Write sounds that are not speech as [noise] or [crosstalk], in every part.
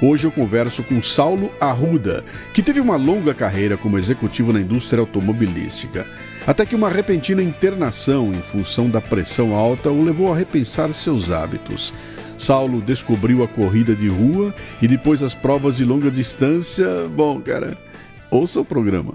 Hoje eu converso com Saulo Arruda, que teve uma longa carreira como executivo na indústria automobilística, até que uma repentina internação em função da pressão alta o levou a repensar seus hábitos. Saulo descobriu a corrida de rua e depois as provas de longa distância. Bom, cara, ouça o programa.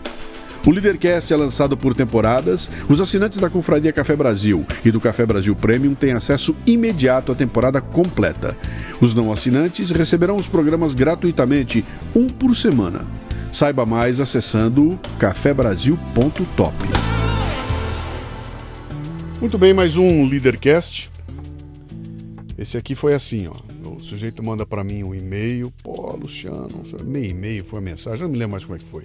O Leadercast é lançado por temporadas. Os assinantes da Confraria Café Brasil e do Café Brasil Premium têm acesso imediato à temporada completa. Os não assinantes receberão os programas gratuitamente, um por semana. Saiba mais acessando cafebrasil.top. Muito bem, mais um Leadercast. Esse aqui foi assim, ó. O sujeito manda para mim um e-mail. Pô, Luciano, meio e-mail, foi a mensagem, não me lembro mais como é que foi.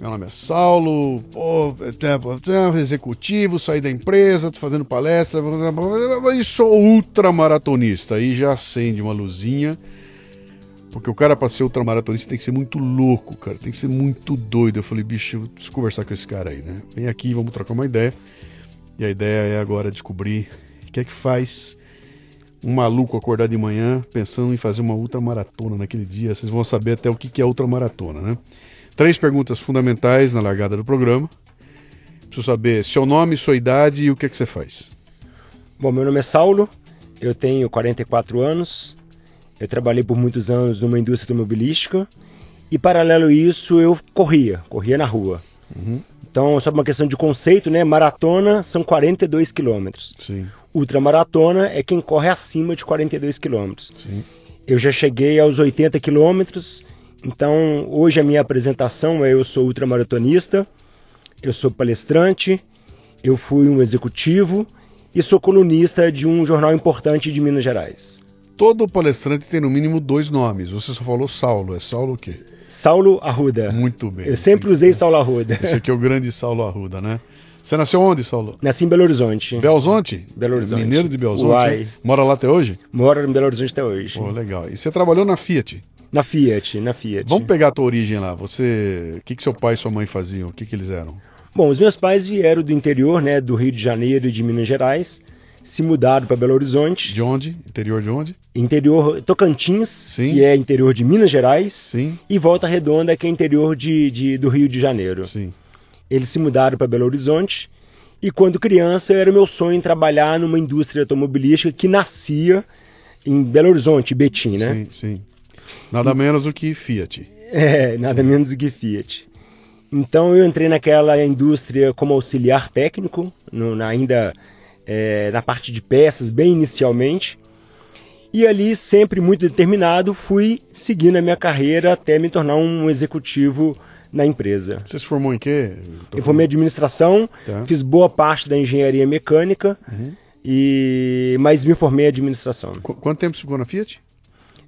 Meu nome é Saulo, pô, executivo, saí da empresa, tô fazendo palestra, e sou ultramaratonista. Aí já acende uma luzinha, porque o cara para ser ultramaratonista tem que ser muito louco, cara, tem que ser muito doido. Eu falei, bicho, eu preciso conversar com esse cara aí, né? Vem aqui, vamos trocar uma ideia. E a ideia é agora descobrir o que é que faz um maluco acordar de manhã pensando em fazer uma ultramaratona naquele dia. Vocês vão saber até o que é ultramaratona, né? Três perguntas fundamentais na largada do programa. Preciso saber seu nome, sua idade e o que, é que você faz. Bom, meu nome é Saulo, eu tenho 44 anos, eu trabalhei por muitos anos numa indústria automobilística e, paralelo a isso, eu corria, corria na rua. Uhum. Então, só uma questão de conceito, né? Maratona são 42 quilômetros. Ultramaratona é quem corre acima de 42 quilômetros. Eu já cheguei aos 80 quilômetros então, hoje a minha apresentação é eu sou ultramaratonista, eu sou palestrante, eu fui um executivo e sou colunista de um jornal importante de Minas Gerais. Todo palestrante tem no mínimo dois nomes. Você só falou Saulo. É Saulo o quê? Saulo Arruda. Muito bem. Eu sempre usei é... Saulo Arruda. Esse aqui é o grande Saulo Arruda, né? Você nasceu onde, Saulo? Nasci em Belo Horizonte. Belo Horizonte? Belo Horizonte. Mineiro de Belo Horizonte? Uai. Né? Mora lá até hoje? Mora em Belo Horizonte até hoje. Pô, legal. E você trabalhou na Fiat? Na Fiat, na Fiat. Vamos pegar a tua origem lá. Você, o que, que seu pai e sua mãe faziam? O que, que eles eram? Bom, os meus pais vieram do interior, né, do Rio de Janeiro e de Minas Gerais. Se mudaram para Belo Horizonte. De onde? Interior de onde? Interior Tocantins, Sim. que é interior de Minas Gerais. Sim. E Volta Redonda, que é interior de, de do Rio de Janeiro. Sim. Eles se mudaram para Belo Horizonte. E quando criança, era meu sonho trabalhar numa indústria automobilística que nascia em Belo Horizonte, Betim, né? Sim, sim. Nada menos do que Fiat. É, nada Sim. menos do que Fiat. Então eu entrei naquela indústria como auxiliar técnico, no, na, ainda é, na parte de peças, bem inicialmente. E ali, sempre muito determinado, fui seguindo a minha carreira até me tornar um executivo na empresa. Você se formou em quê? Eu formei em administração, tá. fiz boa parte da engenharia mecânica, uhum. e mas me formei em administração. Qu quanto tempo ficou na Fiat?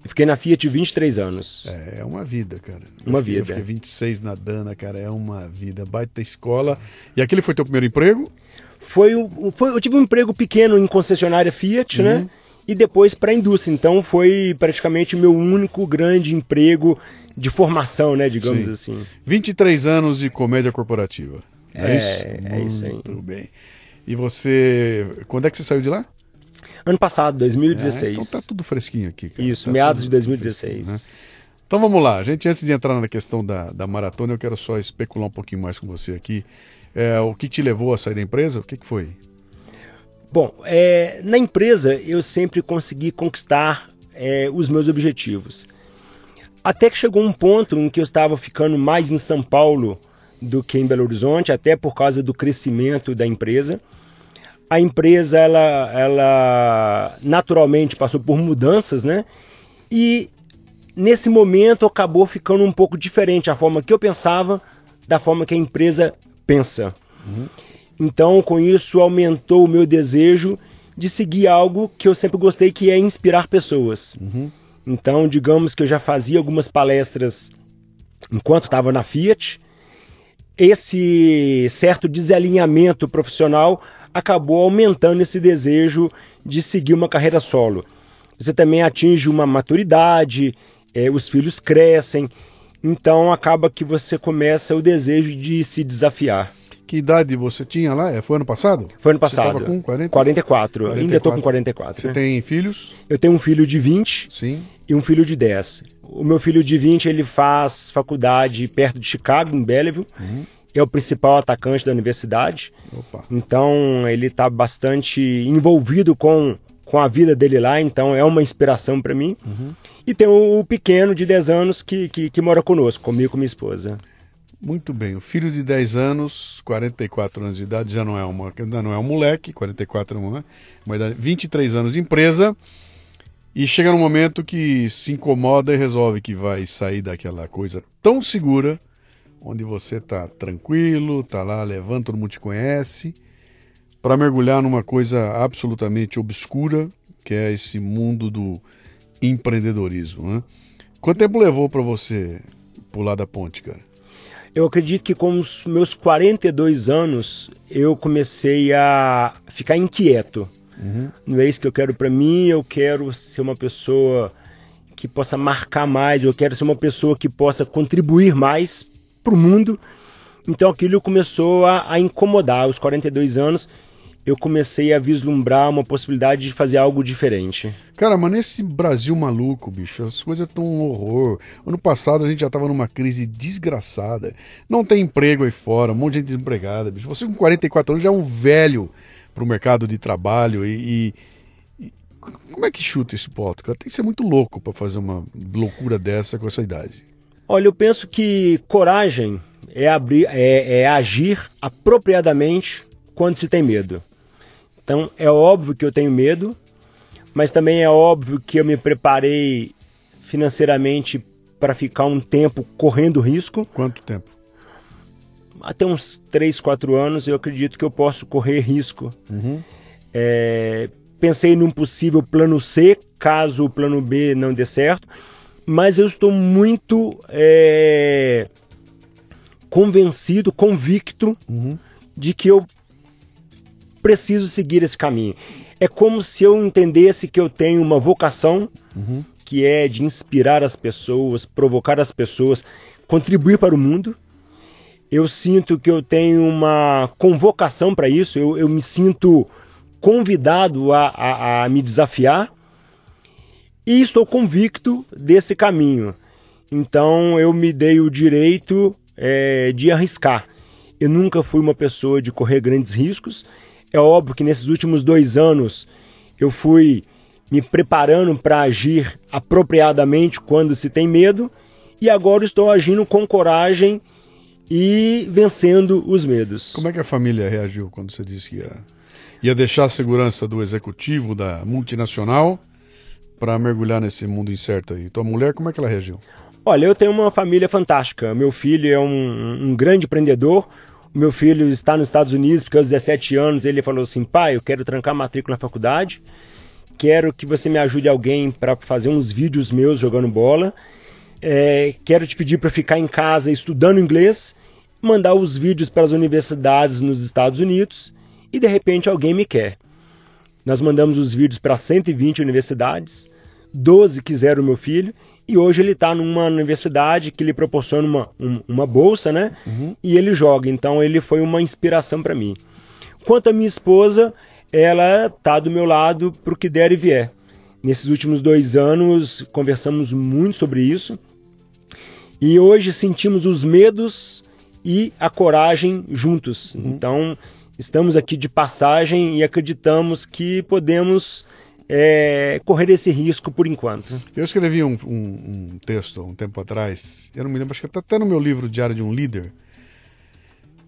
Eu fiquei na Fiat 23 anos. É, é uma vida, cara. Uma eu fiquei, vida. Eu fiquei 26 na Dana, cara, é uma vida. Baita escola. E aquele foi teu primeiro emprego? Foi, foi eu tive um emprego pequeno em concessionária Fiat, né? uhum. né? E depois para a indústria. Então foi praticamente o meu único grande emprego de formação, né? Digamos Sim. assim. 23 anos de comédia corporativa. É, é isso? É isso aí. Muito bem. E você. Quando é que você saiu de lá? Ano passado, 2016. É, então tá tudo fresquinho aqui. Cara. Isso, tá meados de 2016. Né? Então vamos lá, gente, antes de entrar na questão da, da maratona, eu quero só especular um pouquinho mais com você aqui. É, o que te levou a sair da empresa? O que, que foi? Bom, é, na empresa eu sempre consegui conquistar é, os meus objetivos. Até que chegou um ponto em que eu estava ficando mais em São Paulo do que em Belo Horizonte, até por causa do crescimento da empresa a empresa ela, ela naturalmente passou por mudanças, né? E nesse momento acabou ficando um pouco diferente a forma que eu pensava da forma que a empresa pensa. Uhum. Então, com isso, aumentou o meu desejo de seguir algo que eu sempre gostei, que é inspirar pessoas. Uhum. Então, digamos que eu já fazia algumas palestras enquanto estava na Fiat. Esse certo desalinhamento profissional acabou aumentando esse desejo de seguir uma carreira solo. Você também atinge uma maturidade, é, os filhos crescem, então acaba que você começa o desejo de se desafiar. Que idade você tinha lá? É, foi ano passado? Foi ano passado. Você estava com 40? 44. 44. Ainda estou com 44. Você né? tem filhos? Eu tenho um filho de 20 Sim. e um filho de 10. O meu filho de 20 ele faz faculdade perto de Chicago, em Belleville. Uhum. É o principal atacante da universidade. Opa. Então ele está bastante envolvido com, com a vida dele lá. Então é uma inspiração para mim. Uhum. E tem o, o, pequeno de 10 anos que, que, que mora conosco, comigo e com minha esposa. Muito bem. O filho de 10 anos, 44 anos de idade, já não é uma, ainda não é um moleque, 44 é uma, uma idade, 23 anos de empresa. E chega num momento que se incomoda e resolve que vai sair daquela coisa tão segura, onde você tá tranquilo, tá lá levando, todo mundo te conhece, para mergulhar numa coisa absolutamente obscura, que é esse mundo do empreendedorismo. Né? Quanto tempo levou para você pular da ponte, cara? Eu acredito que com os meus 42 anos eu comecei a ficar inquieto. Uhum. Não é isso que eu quero para mim, eu quero ser uma pessoa que possa marcar mais, eu quero ser uma pessoa que possa contribuir mais para o mundo. Então aquilo começou a, a incomodar. Aos 42 anos eu comecei a vislumbrar uma possibilidade de fazer algo diferente. Cara, mas nesse Brasil maluco, bicho, as coisas estão um horror. Ano passado a gente já estava numa crise desgraçada. Não tem emprego aí fora, um monte de gente desempregada, bicho. Você com 44 anos já é um velho para o mercado de trabalho e, e, como é que chuta esse pote, cara? Tem que ser muito louco para fazer uma loucura dessa com essa idade. Olha, eu penso que coragem é, abrir, é, é agir apropriadamente quando se tem medo. Então é óbvio que eu tenho medo, mas também é óbvio que eu me preparei financeiramente para ficar um tempo correndo risco. Quanto tempo? Até uns 3, 4 anos eu acredito que eu posso correr risco. Uhum. É, pensei num possível plano C, caso o plano B não dê certo, mas eu estou muito é, convencido, convicto uhum. de que eu preciso seguir esse caminho. É como se eu entendesse que eu tenho uma vocação uhum. que é de inspirar as pessoas, provocar as pessoas, contribuir para o mundo. Eu sinto que eu tenho uma convocação para isso, eu, eu, me sinto convidado a, a, a me desafiar e estou convicto desse caminho. Então eu me dei o direito é, de arriscar. Eu nunca fui uma pessoa de correr grandes riscos é óbvio que nesses últimos dois anos eu fui me preparando para agir apropriadamente quando se tem medo e agora estou agindo com coragem e vencendo os medos. Como é que a família reagiu quando você disse que ia, ia deixar a segurança do executivo da multinacional para mergulhar nesse mundo incerto aí? Tua mulher, como é que ela reagiu? Olha, eu tenho uma família fantástica. Meu filho é um, um grande empreendedor, meu filho está nos Estados Unidos porque aos 17 anos ele falou assim: pai, eu quero trancar matrícula na faculdade, quero que você me ajude alguém para fazer uns vídeos meus jogando bola, é, quero te pedir para ficar em casa estudando inglês, mandar os vídeos para as universidades nos Estados Unidos e de repente alguém me quer. Nós mandamos os vídeos para 120 universidades, 12 quiseram o meu filho e hoje ele está numa universidade que lhe proporciona uma, um, uma bolsa, né? Uhum. E ele joga. Então ele foi uma inspiração para mim. Quanto à minha esposa, ela está do meu lado para o que der e vier. Nesses últimos dois anos conversamos muito sobre isso. E hoje sentimos os medos e a coragem juntos. Uhum. Então estamos aqui de passagem e acreditamos que podemos é, correr esse risco por enquanto. Eu escrevi um, um, um, texto um tempo atrás, eu não me lembro, acho que está até no meu livro Diário de um Líder,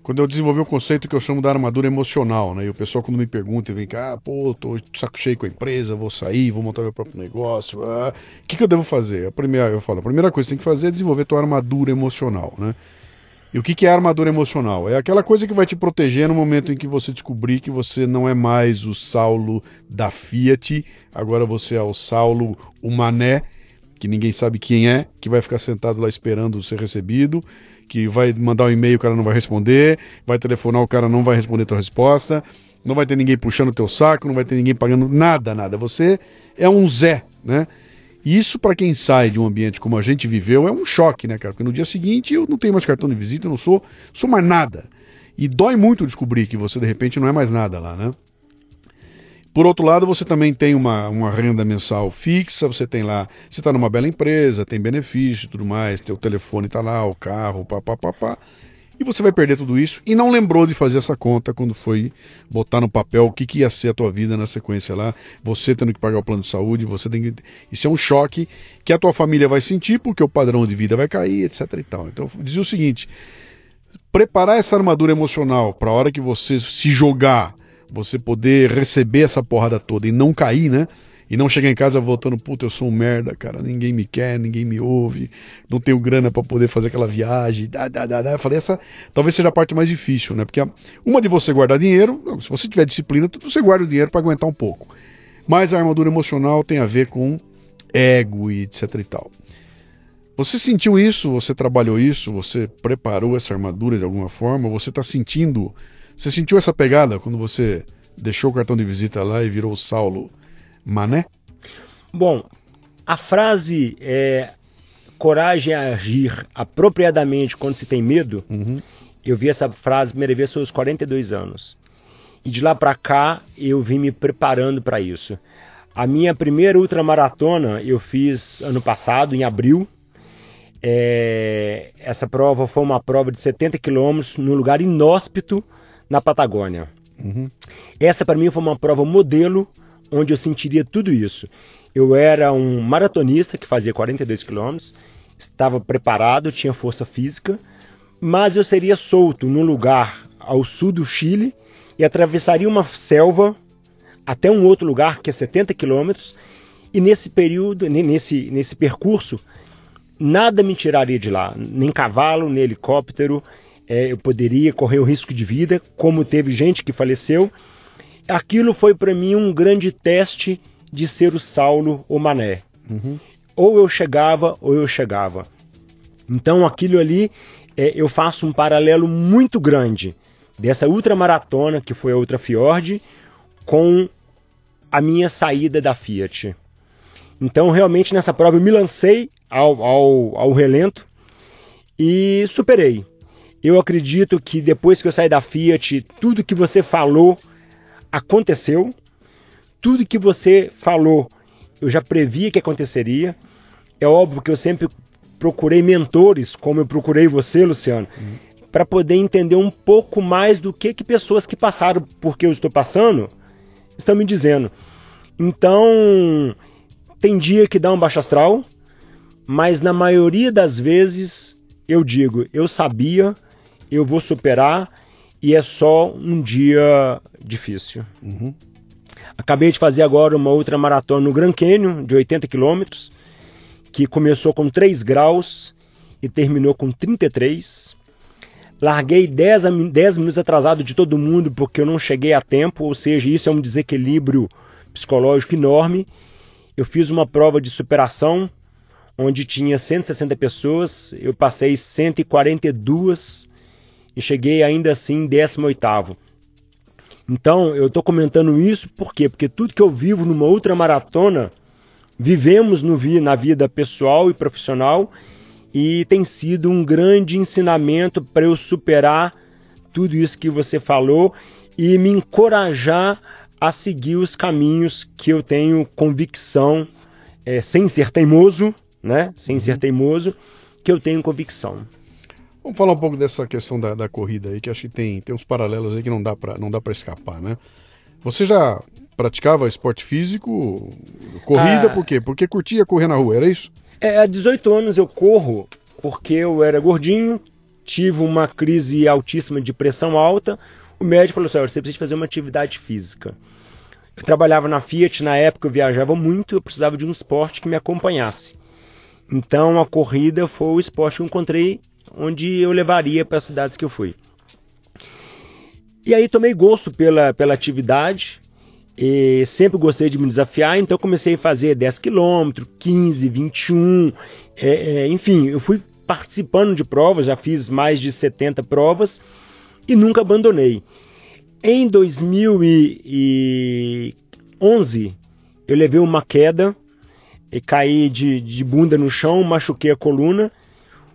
quando eu desenvolvi o um conceito que eu chamo da armadura emocional, né? E o pessoal quando me pergunta, vem cá, ah, pô, tô saco cheio com a empresa, vou sair, vou montar meu próprio negócio, o ah, que, que eu devo fazer? A primeira, eu falo, a primeira coisa que você tem que fazer é desenvolver tua armadura emocional, né? E o que, é armadura emocional? É aquela coisa que vai te proteger no momento em que você descobrir que você não é mais o Saulo da Fiat, agora você é o Saulo, o Mané, que ninguém sabe quem é, que vai ficar sentado lá esperando ser recebido, que vai mandar um e-mail, o cara não vai responder, vai telefonar, o cara não vai responder a tua resposta, não vai ter ninguém puxando o teu saco, não vai ter ninguém pagando nada, nada. Você é um Zé, né? Isso, para quem sai de um ambiente como a gente viveu, é um choque, né, cara? Porque no dia seguinte eu não tenho mais cartão de visita, eu não sou, sou mais nada. E dói muito descobrir que você, de repente, não é mais nada lá, né? Por outro lado, você também tem uma, uma renda mensal fixa, você tem lá, você está numa bela empresa, tem benefício e tudo mais, teu telefone está lá, o carro, papapá. Pá, pá, pá, e você vai perder tudo isso e não lembrou de fazer essa conta quando foi botar no papel o que, que ia ser a tua vida na sequência lá, você tendo que pagar o plano de saúde, você tem que. Isso é um choque que a tua família vai sentir, porque o padrão de vida vai cair, etc e tal. Então, dizia o seguinte: preparar essa armadura emocional para a hora que você se jogar você poder receber essa porrada toda e não cair, né? E não chegar em casa voltando, puta, eu sou um merda, cara, ninguém me quer, ninguém me ouve, não tenho grana para poder fazer aquela viagem, dá, dá, dá, dá. Eu falei, essa talvez seja a parte mais difícil, né? Porque uma de você guardar dinheiro, se você tiver disciplina, você guarda o dinheiro para aguentar um pouco. Mas a armadura emocional tem a ver com ego e etc e tal. Você sentiu isso? Você trabalhou isso? Você preparou essa armadura de alguma forma? Você está sentindo você sentiu essa pegada quando você deixou o cartão de visita lá e virou o Saulo Mané? Bom, a frase é coragem a agir apropriadamente quando se tem medo. Uhum. Eu vi essa frase primeira vez aos 42 anos. E de lá para cá eu vim me preparando para isso. A minha primeira ultramaratona eu fiz ano passado, em abril. É... Essa prova foi uma prova de 70 quilômetros num lugar inóspito na Patagônia. Uhum. Essa para mim foi uma prova modelo onde eu sentiria tudo isso. Eu era um maratonista que fazia 42 quilômetros, estava preparado, tinha força física, mas eu seria solto num lugar ao sul do Chile e atravessaria uma selva até um outro lugar que é 70 quilômetros e nesse período, nesse, nesse percurso, nada me tiraria de lá, nem cavalo, nem helicóptero é, eu poderia correr o risco de vida, como teve gente que faleceu. Aquilo foi para mim um grande teste de ser o Saulo ou Mané. Uhum. Ou eu chegava ou eu chegava. Então aquilo ali é, eu faço um paralelo muito grande dessa ultramaratona que foi a Ultra Fiord com a minha saída da Fiat. Então realmente nessa prova eu me lancei ao, ao, ao relento e superei. Eu acredito que depois que eu saí da Fiat, tudo que você falou aconteceu. Tudo que você falou, eu já previa que aconteceria. É óbvio que eu sempre procurei mentores, como eu procurei você, Luciano, uhum. para poder entender um pouco mais do que, que pessoas que passaram por que eu estou passando estão me dizendo. Então, tem dia que dá um baixo astral, mas na maioria das vezes eu digo, eu sabia, eu vou superar e é só um dia difícil. Uhum. Acabei de fazer agora uma outra maratona no Grand Canyon, de 80 quilômetros, que começou com 3 graus e terminou com 33. Larguei 10, 10 minutos atrasado de todo mundo porque eu não cheguei a tempo, ou seja, isso é um desequilíbrio psicológico enorme. Eu fiz uma prova de superação onde tinha 160 pessoas, eu passei 142 e cheguei ainda assim em 18 Então, eu estou comentando isso por quê? Porque tudo que eu vivo numa outra maratona, vivemos no, na vida pessoal e profissional e tem sido um grande ensinamento para eu superar tudo isso que você falou e me encorajar a seguir os caminhos que eu tenho convicção, é, sem ser teimoso, né? Sem uhum. ser teimoso, que eu tenho convicção. Vamos falar um pouco dessa questão da, da corrida aí, que acho que tem, tem uns paralelos aí que não dá para não dá para escapar, né? Você já praticava esporte físico, corrida, ah, por quê? Porque curtia correr na rua, era isso? É, há 18 anos eu corro porque eu era gordinho, tive uma crise altíssima de pressão alta. O médico falou assim: você precisa fazer uma atividade física. Eu trabalhava na Fiat, na época eu viajava muito, eu precisava de um esporte que me acompanhasse. Então a corrida foi o esporte que eu encontrei onde eu levaria para as cidades que eu fui. E aí tomei gosto pela, pela atividade, e sempre gostei de me desafiar, então comecei a fazer 10 km, 15, 21, é, é, enfim, eu fui participando de provas, já fiz mais de 70 provas e nunca abandonei. Em 2011, eu levei uma queda e caí de, de bunda no chão, machuquei a coluna.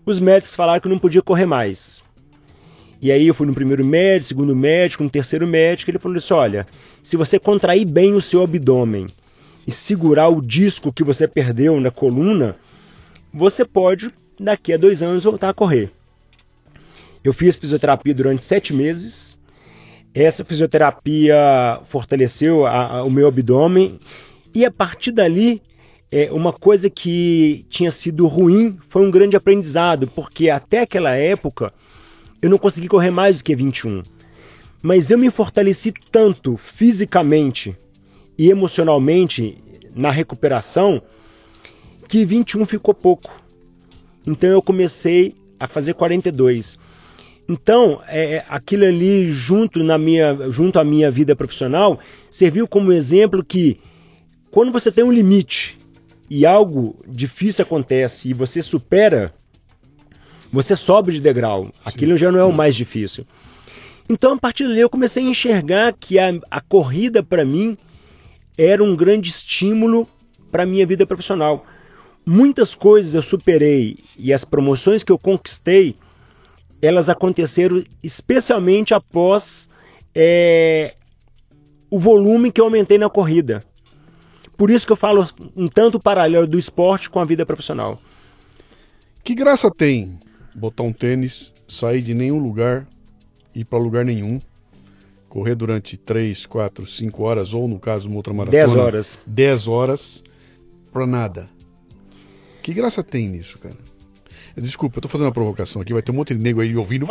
Os médicos falaram que eu não podia correr mais. E aí eu fui no primeiro médico, segundo médico, no terceiro médico, ele falou assim: olha, se você contrair bem o seu abdômen e segurar o disco que você perdeu na coluna, você pode, daqui a dois anos, voltar a correr. Eu fiz fisioterapia durante sete meses. Essa fisioterapia fortaleceu a, a, o meu abdômen. E a partir dali, é, uma coisa que tinha sido ruim foi um grande aprendizado, porque até aquela época eu não consegui correr mais do que 21. Mas eu me fortaleci tanto fisicamente e emocionalmente na recuperação que 21 ficou pouco. Então eu comecei a fazer 42. Então, é, aquilo ali junto na minha, junto à minha vida profissional, serviu como exemplo que quando você tem um limite e algo difícil acontece e você supera, você sobe de degrau. Aquilo já não é o mais difícil. Então, a partir dali, eu comecei a enxergar que a, a corrida, para mim, era um grande estímulo para a minha vida profissional. Muitas coisas eu superei e as promoções que eu conquistei, elas aconteceram especialmente após é, o volume que eu aumentei na corrida. Por isso que eu falo um tanto paralelo do esporte com a vida profissional. Que graça tem botar um tênis, sair de nenhum lugar, ir para lugar nenhum, correr durante 3, 4, 5 horas, ou no caso, uma outra maratona. 10 horas. 10 horas para nada. Que graça tem nisso, cara? Desculpa, eu tô fazendo uma provocação aqui, vai ter um monte de nego aí ouvindo.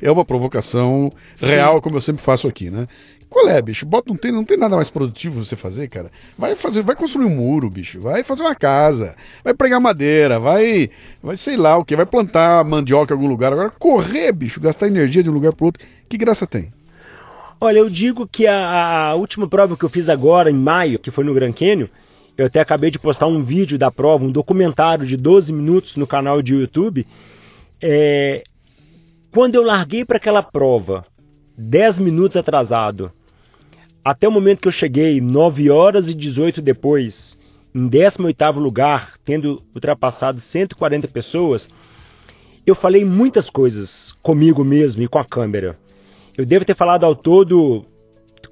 É uma provocação Sim. real, como eu sempre faço aqui, né? Qual é, bicho? Bota um tênis, não tem nada mais produtivo você fazer, cara. Vai fazer, vai construir um muro, bicho. Vai fazer uma casa, vai pregar madeira, vai, vai sei lá o que, vai plantar mandioca em algum lugar. Agora correr, bicho, gastar energia de um lugar para outro, que graça tem? Olha, eu digo que a, a, última prova que eu fiz agora em maio, que foi no Gran Canyon, eu até acabei de postar um vídeo da prova, um documentário de 12 minutos no canal de YouTube. É, quando eu larguei para aquela prova, 10 minutos atrasado, até o momento que eu cheguei, 9 horas e 18 depois, em 18º lugar, tendo ultrapassado 140 pessoas, eu falei muitas coisas comigo mesmo e com a câmera. Eu devo ter falado ao todo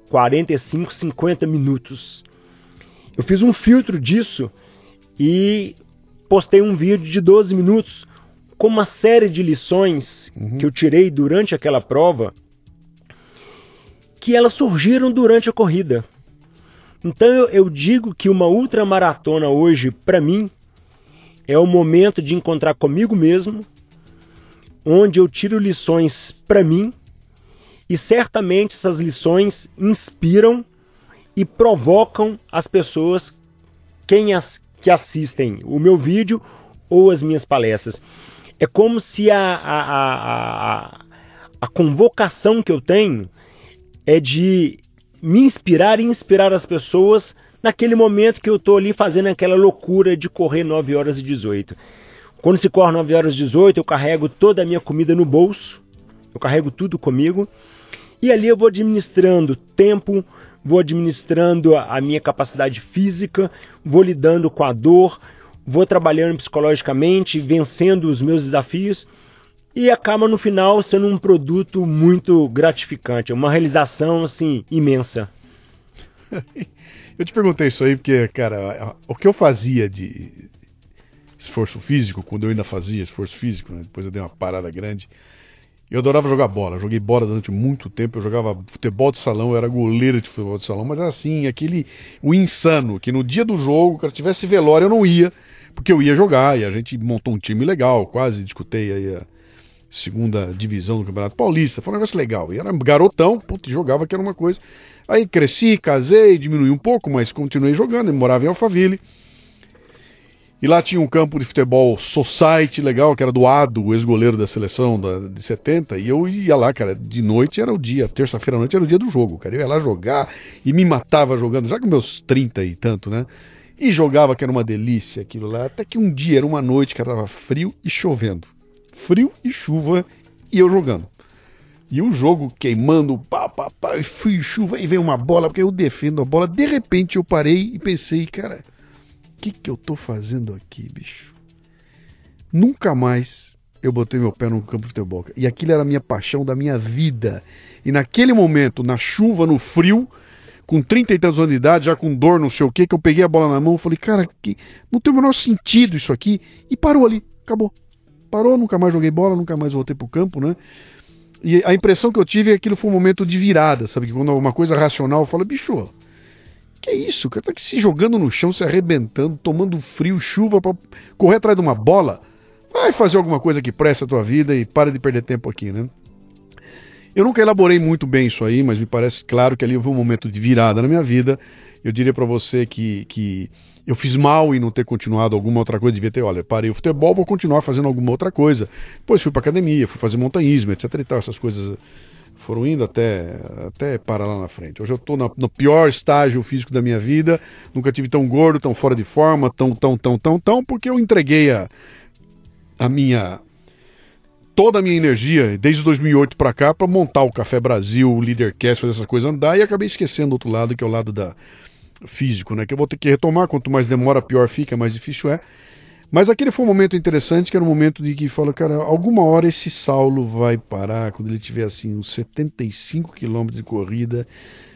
45, 50 minutos. Eu fiz um filtro disso e postei um vídeo de 12 minutos com uma série de lições uhum. que eu tirei durante aquela prova que elas surgiram durante a corrida. Então eu, eu digo que uma ultramaratona hoje, para mim, é o momento de encontrar comigo mesmo, onde eu tiro lições para mim e certamente essas lições inspiram e provocam as pessoas quem as, que assistem o meu vídeo ou as minhas palestras. É como se a, a, a, a, a convocação que eu tenho é de me inspirar e inspirar as pessoas naquele momento que eu estou ali fazendo aquela loucura de correr 9 horas e 18. Quando se corre 9 horas e 18, eu carrego toda a minha comida no bolso, eu carrego tudo comigo, e ali eu vou administrando tempo, vou administrando a minha capacidade física, vou lidando com a dor, vou trabalhando psicologicamente, vencendo os meus desafios e acaba no final sendo um produto muito gratificante, uma realização assim imensa. [laughs] eu te perguntei isso aí porque, cara, o que eu fazia de esforço físico, quando eu ainda fazia esforço físico, né? depois eu dei uma parada grande, eu adorava jogar bola. Joguei bola durante muito tempo. Eu jogava futebol de salão, eu era goleiro de futebol de salão, mas assim, aquele o insano, que no dia do jogo, cara tivesse velório, eu não ia, porque eu ia jogar, e a gente montou um time legal, quase discutei aí a segunda divisão do Campeonato Paulista. Foi um negócio legal. E era garotão, puto, jogava que era uma coisa. Aí cresci, casei, diminui um pouco, mas continuei jogando. Eu morava em Alphaville. E lá tinha um campo de futebol society legal, que era do Ado, o ex-goleiro da seleção da, de 70. E eu ia lá, cara, de noite era o dia, terça-feira à noite era o dia do jogo, cara. Eu ia lá jogar e me matava jogando, já com meus 30 e tanto, né? E jogava, que era uma delícia aquilo lá. Até que um dia, era uma noite, que tava frio e chovendo. Frio e chuva e eu jogando. E o jogo queimando, pá, pá, pá, frio e chuva, e veio uma bola, porque eu defendo a bola. De repente eu parei e pensei, cara que, que eu tô fazendo aqui, bicho? Nunca mais eu botei meu pé no campo de futebol. E aquilo era a minha paixão da minha vida. E naquele momento, na chuva, no frio, com 30 e tantos anos de idade, já com dor, não sei o que, que eu peguei a bola na mão, falei, cara, que não tem o menor sentido isso aqui. E parou ali, acabou. Parou, nunca mais joguei bola, nunca mais voltei pro campo, né? E a impressão que eu tive é que aquilo foi um momento de virada, sabe? Que quando uma coisa racional, eu falo, bicho, que é isso? Cara tá se jogando no chão, se arrebentando, tomando frio, chuva para correr atrás de uma bola. Vai fazer alguma coisa que presta a tua vida e para de perder tempo aqui, né? Eu nunca elaborei muito bem isso aí, mas me parece claro que ali houve um momento de virada na minha vida. Eu diria para você que, que eu fiz mal em não ter continuado alguma outra coisa, devia ter, olha, parei o futebol, vou continuar fazendo alguma outra coisa. Depois fui para academia, fui fazer montanhismo, etc e tal, essas coisas foram indo até, até parar lá na frente. Hoje eu estou no pior estágio físico da minha vida, nunca tive tão gordo, tão fora de forma, tão, tão, tão, tão, tão, porque eu entreguei a, a minha toda a minha energia desde 2008 para cá para montar o Café Brasil, o Leadercast, fazer essas coisas andar e acabei esquecendo o outro lado, que é o lado da físico, né? Que eu vou ter que retomar, quanto mais demora, pior fica, mais difícil é. Mas aquele foi um momento interessante, que era um momento de que fala, cara, alguma hora esse Saulo vai parar, quando ele tiver assim uns 75 quilômetros de corrida,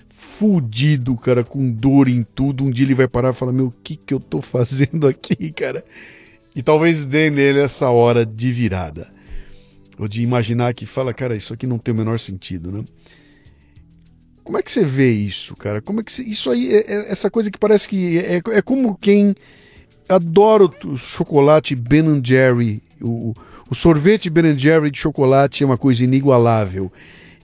fudido, cara, com dor em tudo. Um dia ele vai parar e falar, meu, o que que eu tô fazendo aqui, cara? E talvez dê nele essa hora de virada. Ou de imaginar que fala, cara, isso aqui não tem o menor sentido, né? Como é que você vê isso, cara? Como é que você... isso aí é, é essa coisa que parece que é, é como quem adoro o chocolate Ben Jerry. O, o sorvete Ben Jerry de chocolate é uma coisa inigualável.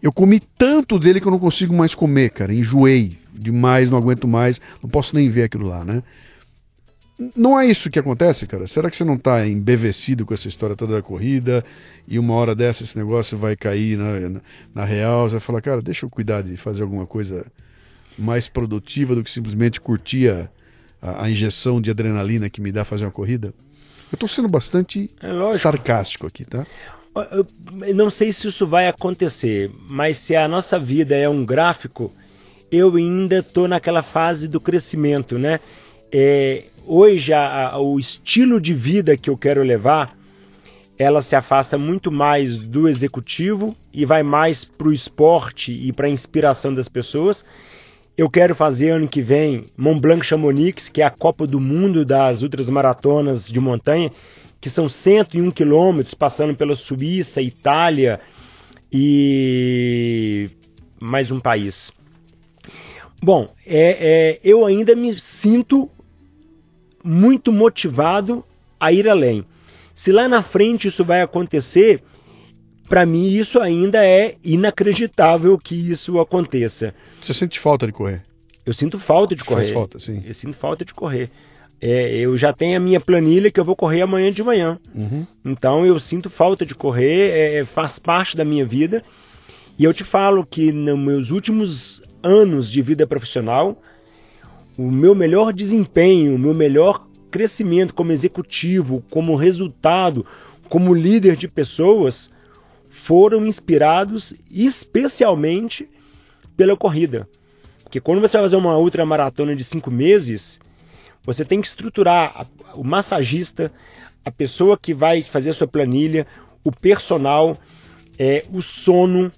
Eu comi tanto dele que eu não consigo mais comer, cara. Enjoei demais, não aguento mais, não posso nem ver aquilo lá, né? Não é isso que acontece, cara? Será que você não está embevecido com essa história toda da corrida e uma hora dessa esse negócio vai cair na, na, na real? Você vai falar, cara, deixa eu cuidar de fazer alguma coisa mais produtiva do que simplesmente curtir a, a, a, injeção de adrenalina que me dá fazer uma corrida? Eu estou sendo bastante é sarcástico aqui, tá? Eu não sei se isso vai acontecer, mas se a nossa vida é um gráfico, eu ainda estou naquela fase do crescimento, né? É, hoje a, a, o estilo de vida que eu quero levar, ela se afasta muito mais do executivo e vai mais para o esporte e para a inspiração das pessoas. Eu quero fazer ano que vem Mont Blanc Chamonix, que é a Copa do Mundo das outras maratonas de montanha, que são 101 quilômetros, passando pela Suíça, Itália e mais um país. Bom, é, é, eu ainda me sinto muito motivado a ir além. Se lá na frente isso vai acontecer, para mim isso ainda é inacreditável que isso aconteça. Você sente falta de correr? Eu sinto falta de correr. Faz falta, sim. Eu sinto falta de correr. É, eu já tenho a minha planilha que eu vou correr amanhã de manhã. Uhum. Então eu sinto falta de correr, é, é, faz parte da minha vida. E eu te falo que nos meus últimos anos de vida profissional, o meu melhor desempenho, o meu melhor crescimento como executivo, como resultado, como líder de pessoas, foram inspirados especialmente pela corrida. Porque quando você vai fazer uma ultra maratona de cinco meses, você tem que estruturar o massagista, a pessoa que vai fazer a sua planilha, o personal, é, o sono,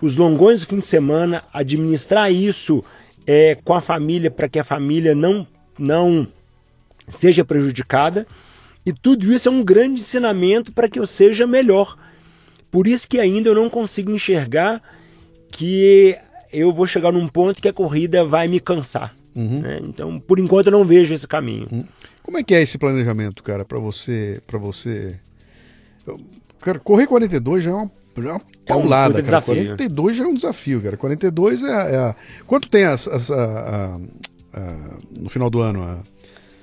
os longões do fim de semana, administrar isso é, com a família para que a família não, não seja prejudicada. E tudo isso é um grande ensinamento para que eu seja melhor. Por isso que ainda eu não consigo enxergar que eu vou chegar num ponto que a corrida vai me cansar. Uhum. Né? Então, por enquanto, eu não vejo esse caminho. Uhum. Como é que é esse planejamento, cara, para você, para você? cara, correr 42 já é uma, é É um cara. desafio. 42 já é um desafio, cara. 42 é, a- é a... Quanto tem as, as- a- a- a- no final do ano? A...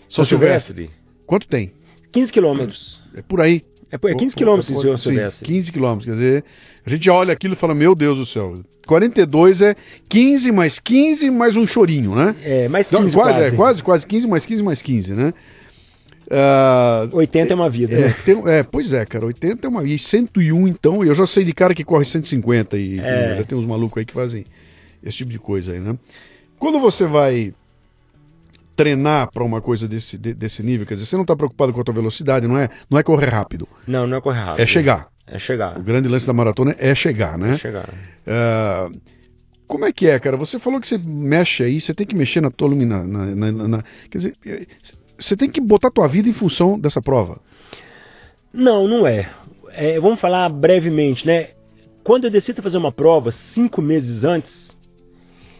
São Silvestre. Quanto tem? 15 quilômetros. É por aí. É, por- é 15 quilômetros Sim, São Silvestre. 15 quilômetros. Quer dizer, a gente já olha aquilo e fala, meu Deus do céu. 42 é 15 mais 15 mais um chorinho, né? É, mais Não, 15 quase, quase. É, quase, quase 15 mais 15 mais 15, né? Ah, 80 é uma vida, é, né? tem- é, pois é, cara, 80 é uma. E 101, então, eu já sei de cara que corre 150 e É. já tem uns malucos aí que fazem esse tipo de coisa aí, né? Quando você vai treinar para uma coisa desse, de- desse nível, quer dizer, você não está preocupado com a tua velocidade, não é, não é correr rápido, Não, não é correr rápido. é chegar. É chegar. O grande lance da maratona é chegar, né? É chegar. Ah, como é que é, cara? Você falou que você mexe aí, você tem que mexer na tua lumina, na, na- na- na- quer dizer, eh, você tem que botar tua vida em função dessa prova. Não, não é. É, Vamos falar brevemente, né? Quando eu decido fazer uma prova cinco meses antes,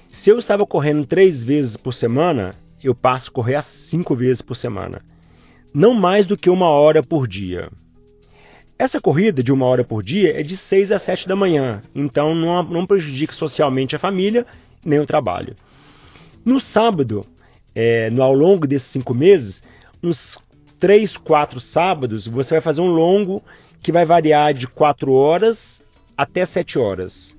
se eu estava correndo três vezes por semana, eu passo a correr a cinco vezes por semana. Não mais do que uma hora por dia. Essa corrida de uma hora por dia é de 6 às 7 da manhã, então não, não prejudica socialmente a família nem o trabalho. No sábado, é, no, ao longo desses cinco meses, uns três, quatro sábados, você vai fazer um longo que vai variar de 4 horas até 7 horas.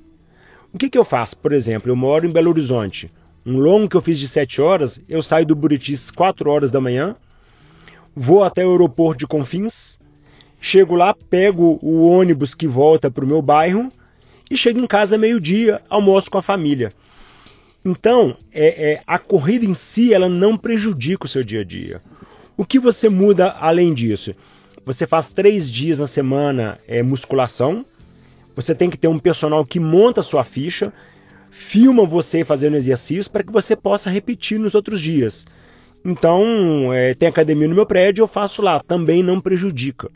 O que, que eu faço? Por exemplo, eu moro em Belo Horizonte. Um longo que eu fiz de 7 horas, eu saio do Buriti às 4 horas da manhã, vou até o aeroporto de Confins, chego lá, pego o ônibus que volta para o meu bairro e chego em casa meio-dia, almoço com a família. Então, é, é, a corrida em si ela não prejudica o seu dia a dia. O que você muda além disso? Você faz três dias na semana é, musculação. Você tem que ter um personal que monta a sua ficha, filma você fazendo exercício para que você possa repetir nos outros dias. Então, é, tem academia no meu prédio, eu faço lá, também não prejudica.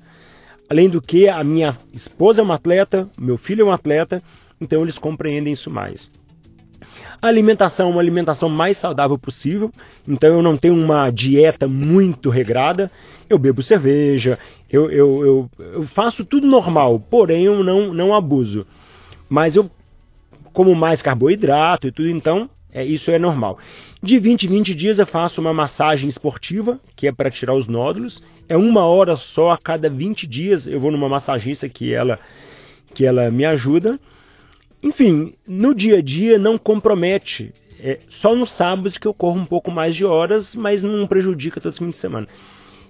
Além do que, a minha esposa é uma atleta, meu filho é um atleta, então eles compreendem isso mais. A alimentação é uma alimentação mais saudável possível, então eu não tenho uma dieta muito regrada. Eu bebo cerveja, eu, eu, eu, eu faço tudo normal, porém eu não, não abuso. Mas eu como mais carboidrato e tudo, então é, isso é normal. De 20 em 20 dias eu faço uma massagem esportiva, que é para tirar os nódulos. É uma hora só a cada 20 dias eu vou numa massagista que ela, que ela me ajuda. Enfim, no dia a dia não compromete. É só nos sábados que eu corro um pouco mais de horas, mas não prejudica todos os fins de semana.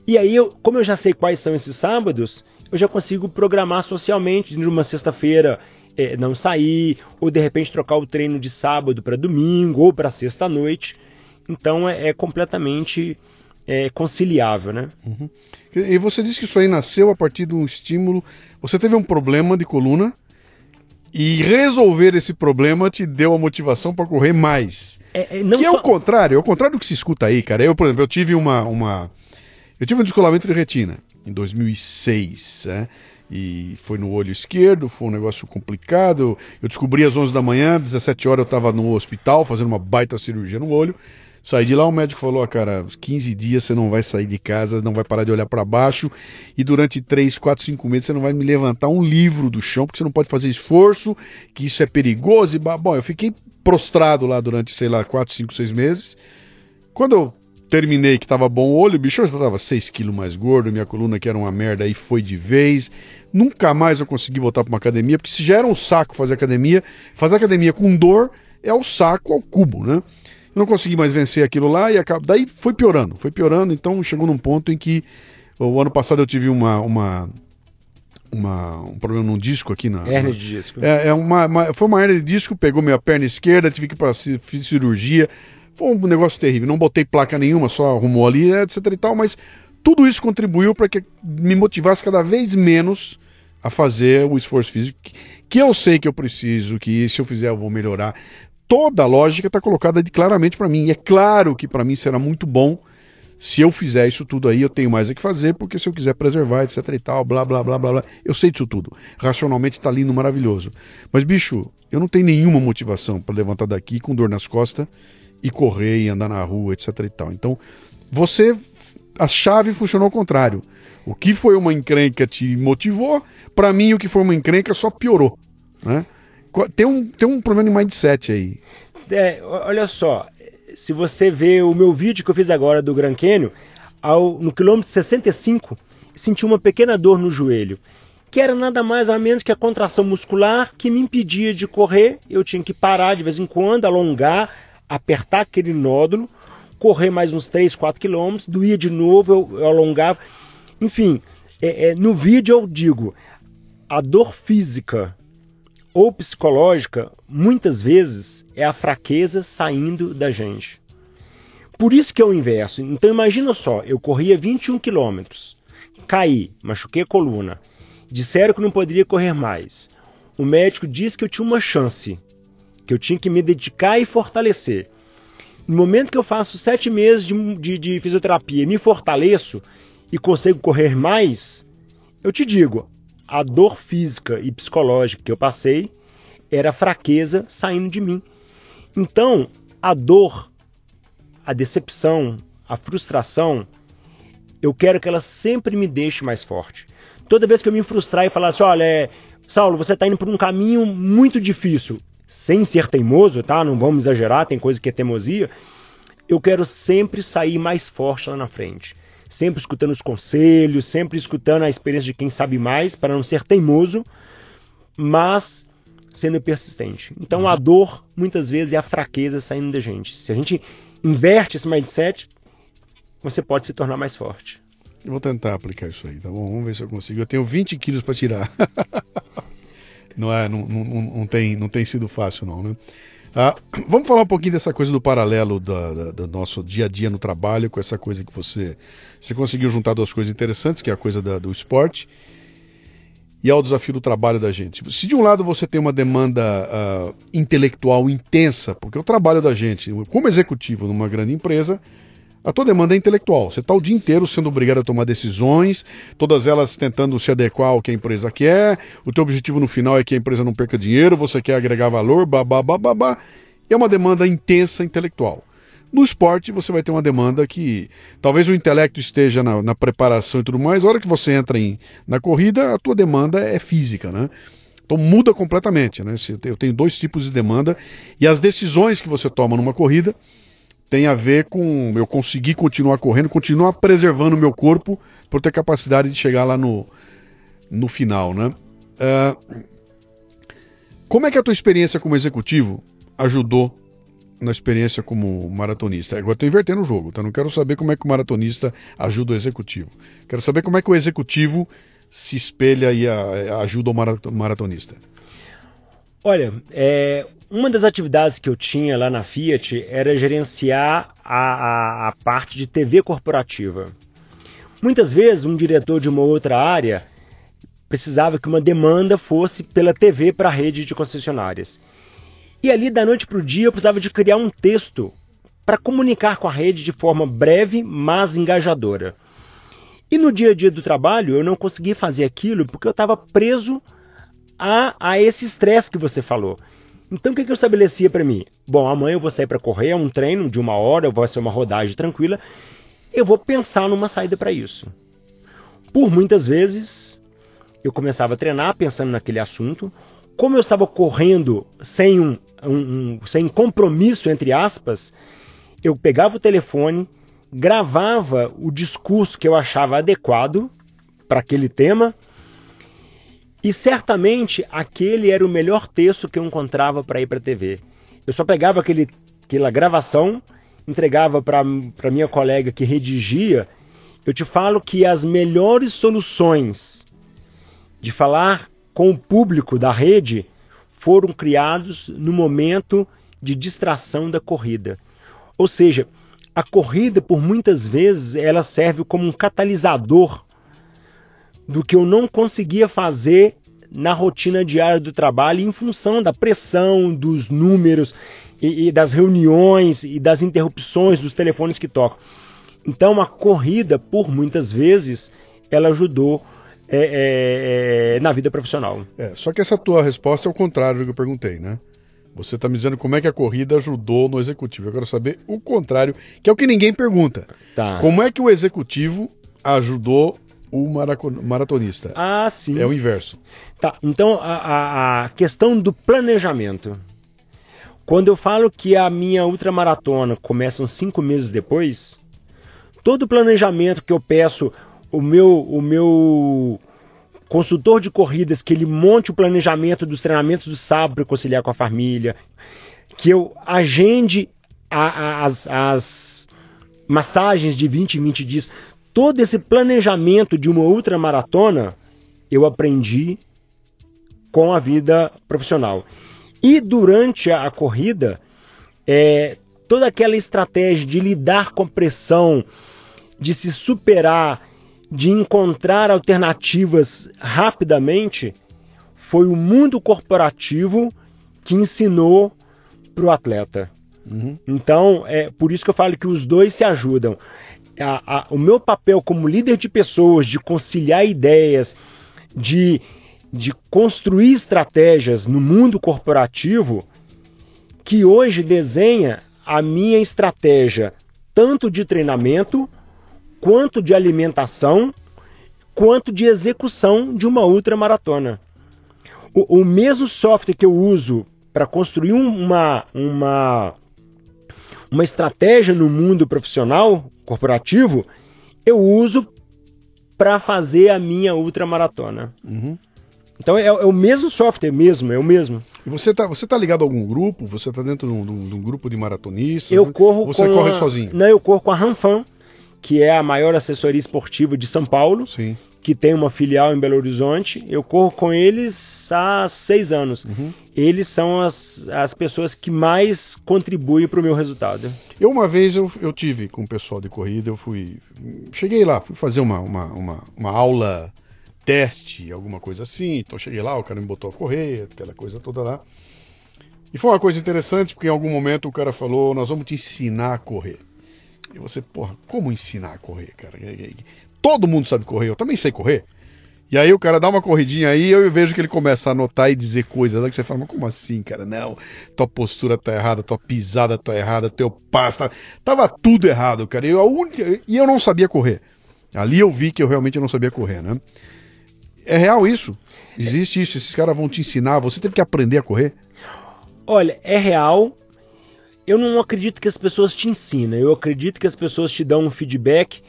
E aí, eu, como eu já sei quais são esses sábados, eu já consigo programar socialmente de uma sexta-feira é, não sair, ou de repente trocar o treino de sábado para domingo, ou para sexta-noite. Então é, é completamente é, conciliável, né? E você disse que isso aí nasceu a partir de um estímulo. Você teve um problema de coluna e resolver esse problema te deu a motivação para correr mais. É, é, não que é só- o contrário, é o contrário do que se escuta aí, cara. Eu, por exemplo, eu tive uma, uma eu tive um descolamento de retina em 2006, né? E foi no olho esquerdo, foi um negócio complicado. Eu descobri às 11 da manhã, 17 horas eu estava no hospital fazendo uma baita cirurgia no olho. Saí de lá, o médico falou: "Ah, cara, uns 15 dias você não vai sair de casa, não vai parar de olhar para baixo, e durante 3, 4, 5 meses você não vai me levantar um livro do chão, porque você não pode fazer esforço, que isso é perigoso. E, bom, eu fiquei prostrado lá durante, sei lá, 4, 5, 6 meses. Quando eu terminei que tava bom o olho, bicho, eu já tava 6 quilos mais gordo, minha coluna que era uma merda aí foi de vez. Nunca mais eu consegui voltar para uma academia, porque se já era um saco fazer academia, fazer academia com dor é o saco ao cubo, né? Não consegui mais vencer aquilo lá e acaba... daí foi piorando, foi piorando, então chegou num ponto em que o ano passado eu tive uma, uma, uma- um problema num disco aqui na, Hérnia de disco. é, é uma, uma- foi uma hernia de disco, pegou minha perna esquerda, tive que ir para cirurgia. Foi um negócio terrível. Não botei placa nenhuma, só arrumou ali, etc e tal, mas tudo isso contribuiu para que me motivasse cada vez menos a fazer o esforço físico que eu sei que eu preciso, que se eu fizer eu vou melhorar. Toda a lógica está colocada de- claramente para mim. E é claro que para mim será muito bom se eu fizer isso tudo aí, eu tenho mais a que fazer, porque se eu quiser preservar, etc e tal, blá, blá, blá, blá, blá. Eu sei disso tudo. Racionalmente tá lindo, maravilhoso. Mas, bicho, eu não tenho nenhuma motivação para levantar daqui com dor nas costas e correr e andar na rua, etc e tal. Então, você a chave funcionou ao contrário. O que foi uma encrenca te motivou, para mim o que foi uma encrenca só piorou. Né? Tem, um, tem um problema de mindset aí. É, olha só, se você vê o meu vídeo que eu fiz agora do Gran Canyon, ao, no quilômetro 65, senti uma pequena dor no joelho, que era nada mais ou menos que a contração muscular que me impedia de correr. Eu tinha que parar de vez em quando, alongar, apertar aquele nódulo, correr mais uns 3, 4 quilômetros, doía de novo, eu, eu alongava. Enfim, é, é, no vídeo eu digo, a dor física ou psicológica, muitas vezes é a fraqueza saindo da gente. Por isso que é o inverso. Então imagina só, eu corria 21 quilômetros, caí, machuquei a coluna, disseram que não poderia correr mais. O médico disse que eu tinha uma chance, que eu tinha que me dedicar e fortalecer. No momento que eu faço sete meses de, de, de fisioterapia me fortaleço e consigo correr mais, eu te digo, a dor física e psicológica que eu passei era fraqueza saindo de mim. Então, a dor, a decepção, a frustração, eu quero que ela sempre me deixe mais forte. Toda vez que eu me frustrar e falar assim, olha, é, Saulo, você está indo por um caminho muito difícil, sem ser teimoso, tá? Não vamos exagerar, tem coisa que é teimosia. Eu quero sempre sair mais forte lá na frente sempre escutando os conselhos, sempre escutando a experiência de quem sabe mais, para não ser teimoso, mas sendo persistente. Então a dor, muitas vezes, é a fraqueza saindo da gente. Se a gente inverte esse mindset, você pode se tornar mais forte. Eu vou tentar aplicar isso aí, tá bom? Vamos ver se eu consigo. Eu tenho 20 quilos para tirar. [laughs] não, é, não, não, não, tem, não tem sido fácil, não, né? Ah, vamos falar um pouquinho dessa coisa do paralelo da, da, do nosso dia a dia no trabalho, com essa coisa que você, você conseguiu juntar duas coisas interessantes, que é a coisa da, do esporte e ao desafio do trabalho da gente. Se de um lado você tem uma demanda uh, intelectual intensa, porque o trabalho da gente, como executivo numa grande empresa, a tua demanda é intelectual. Você está o dia inteiro sendo obrigado a tomar decisões, todas elas tentando se adequar ao que a empresa quer. O teu objetivo no final é que a empresa não perca dinheiro, você quer agregar valor, babá, babá. E é uma demanda intensa intelectual. No esporte, você vai ter uma demanda que talvez o intelecto esteja na, na preparação e tudo mais. A hora que você entra em, na corrida, a tua demanda é física, né? Então muda completamente, né? Eu tenho dois tipos de demanda e as decisões que você toma numa corrida tem a ver com eu conseguir continuar correndo, continuar preservando o meu corpo por ter capacidade de chegar lá no, no final, né? Uh, como é que a tua experiência como executivo ajudou na experiência como maratonista? Agora estou invertendo o jogo, tá? Não quero saber como é que o maratonista ajuda o executivo. Quero saber como é que o executivo se espelha e a, ajuda o maratonista. Olha, é, uma das atividades que eu tinha lá na Fiat era gerenciar a, a, a parte de TV corporativa. Muitas vezes, um diretor de uma outra área precisava que uma demanda fosse pela TV para a rede de concessionárias. E ali, da noite para o dia, eu precisava de criar um texto para comunicar com a rede de forma breve, mas engajadora. E no dia a dia do trabalho, eu não conseguia fazer aquilo porque eu estava preso a, a esse estresse que você falou. Então o que, que eu estabelecia para mim? Bom, amanhã eu vou sair para correr, é um treino de uma hora, vai ser uma rodagem tranquila. Eu vou pensar numa saída para isso. Por muitas vezes eu começava a treinar pensando naquele assunto. Como eu estava correndo sem um, um, um sem compromisso entre aspas, eu pegava o telefone, gravava o discurso que eu achava adequado para aquele tema e certamente aquele era o melhor texto que eu encontrava para ir para a TV. Eu só pegava aquele, aquela gravação, entregava para minha colega que redigia. Eu te falo que as melhores soluções de falar com o público da rede foram criados no momento de distração da corrida. Ou seja, a corrida, por muitas vezes, ela serve como um catalisador do que eu não conseguia fazer na rotina diária do trabalho em função da pressão, dos números e, e das reuniões e das interrupções dos telefones que tocam. Então a corrida, por muitas vezes, ela ajudou é, é, é, na vida profissional. É, só que essa tua resposta é o contrário do que eu perguntei, né? Você está me dizendo como é que a corrida ajudou no executivo. Eu quero saber o contrário, que é o que ninguém pergunta. Tá. Como é que o executivo ajudou o maratonista? Ah, sim. É o inverso. Tá, então a, a- a questão do planejamento. Quando eu falo que a minha ultramaratona começa uns cinco meses depois, todo o planejamento que eu peço, o meu, o meu consultor de corridas, que ele monte o planejamento dos treinamentos do sábado para conciliar com a família, que eu agende a- a- as, as massagens de 20 em 20 dias, todo esse planejamento de uma ultramaratona, eu aprendi com a vida profissional. E durante a, corrida, é, toda aquela estratégia de lidar com pressão, de se superar, de encontrar alternativas rapidamente, foi o mundo corporativo que ensinou para o atleta. Então, é por isso que eu falo que os dois se ajudam. A- a- o meu papel como líder de pessoas, de conciliar ideias, de, de construir estratégias no mundo corporativo, que hoje desenha a minha estratégia, tanto de treinamento, quanto de alimentação, quanto de execução de uma ultramaratona. O, o mesmo software que eu uso para construir um- uma, uma, uma estratégia no mundo profissional, corporativo, eu uso para fazer a minha ultramaratona. Então é, é o mesmo software mesmo, é o mesmo. E você está você tá ligado a algum grupo? Você está dentro de um, de um- grupo de maratonistas? Eu corro Você com corre a- sozinho? Não, eu corro com a Ranfan, que é a maior assessoria esportiva de São Paulo, Sim. Que tem uma filial em Belo Horizonte. Eu corro com eles há seis anos. Uhum. Eles são as, as pessoas que mais contribuem para o meu resultado. Eu uma vez eu, eu tive com o pessoal de corrida, eu fui. Cheguei lá, fui fazer uma, uma, uma, uma aula teste, alguma coisa assim. Então cheguei lá, o cara me botou a correr, aquela coisa toda lá. E foi uma coisa interessante, porque em algum momento o cara falou, nós vamos te ensinar a correr. E você, porra, como ensinar a correr, cara? Todo mundo sabe correr, eu também sei correr. E aí o cara dá uma corridinha aí, eu vejo que ele começa a anotar e dizer coisas lá que você fala, mas como assim, cara? Não, tua postura tá errada, tua pisada tá errada, teu passo tá... Tava tudo errado, cara. Eu, a única... e eu não sabia correr. Ali eu vi que eu realmente não sabia correr, né? É real isso? Existe isso? Esses caras vão te ensinar, você teve que aprender a correr? Olha, é real. Eu não acredito que as pessoas te ensinam. Eu acredito que as pessoas te dão um feedback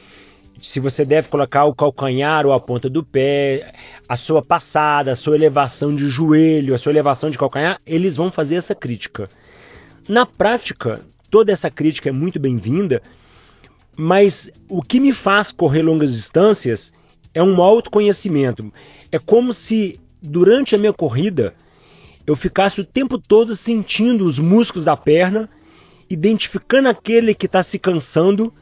se você deve colocar o calcanhar ou a ponta do pé, a sua passada, a sua elevação de joelho, a sua elevação de calcanhar, eles vão fazer essa crítica. Na prática, toda essa crítica é muito bem-vinda, mas o que me faz correr longas distâncias é um autoconhecimento. É como se durante a minha corrida eu ficasse o tempo todo sentindo os músculos da perna, identificando aquele que está se cansando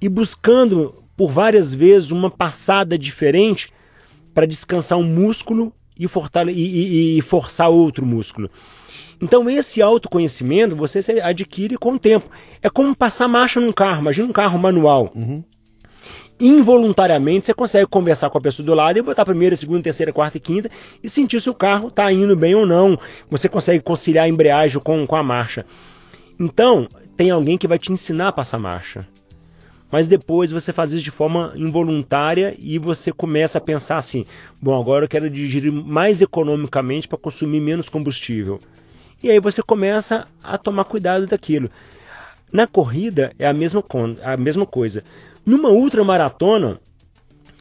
e buscando por várias vezes uma passada diferente para descansar um músculo e, fortale e, e, e forçar outro músculo. Então esse autoconhecimento você adquire com o tempo. É como passar marcha num carro. Imagina um carro manual. Uhum. Involuntariamente você consegue conversar com a pessoa do lado e botar primeira, segunda, terceira, quarta e quinta e sentir se o carro está indo bem ou não. Você consegue conciliar a embreagem com, com a marcha. Então, tem alguém que vai te ensinar a passar marcha. Mas depois você faz isso de forma involuntária e você começa a pensar assim: bom, agora eu quero dirigir mais economicamente para consumir menos combustível. E aí você começa a tomar cuidado daquilo. Na corrida é a mesma, a mesma coisa. Numa ultramaratona,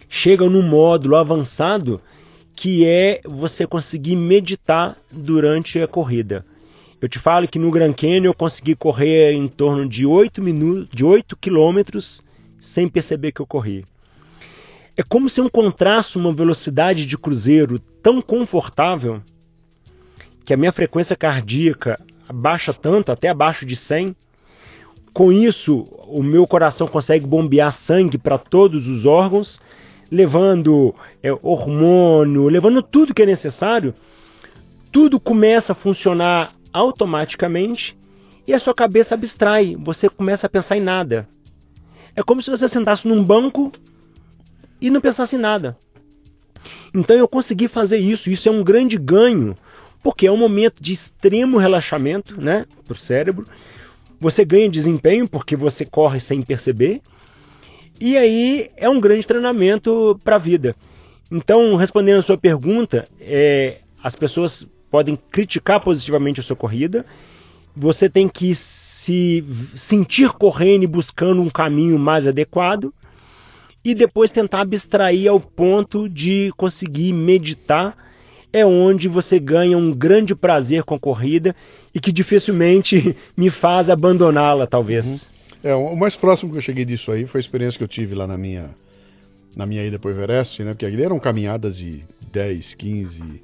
chega num módulo avançado que é você conseguir meditar durante a corrida. Eu te falo que no Grand Canyon eu consegui correr em torno de 8 minutos, de 8 quilômetros sem perceber que eu corri. É como se eu encontrasse uma velocidade de cruzeiro tão confortável que a minha frequência cardíaca abaixa tanto, até abaixo de 100. Com isso, o meu coração consegue bombear sangue para todos os órgãos, levando é, hormônio, levando tudo que é necessário. Tudo começa a funcionar automaticamente e a sua cabeça abstrai, você começa a pensar em nada. É como se você sentasse num banco e não pensasse em nada. Então eu consegui fazer isso, isso é um grande ganho, porque é um momento de extremo relaxamento, né, para o cérebro. Você ganha desempenho porque você corre sem perceber. E aí é um grande treinamento para a vida. Então, respondendo a sua pergunta, é, as pessoas podem criticar positivamente a sua corrida. Você tem que se sentir correndo e buscando um caminho mais adequado e depois tentar abstrair ao ponto de conseguir meditar. É onde você ganha um grande prazer com a corrida e que dificilmente [laughs] me faz abandoná-la, talvez. Uhum. É, o mais próximo que eu cheguei disso aí foi a experiência que eu tive lá na minha, na minha ida para o Everest, né? Porque ali eram caminhadas de 10, 15,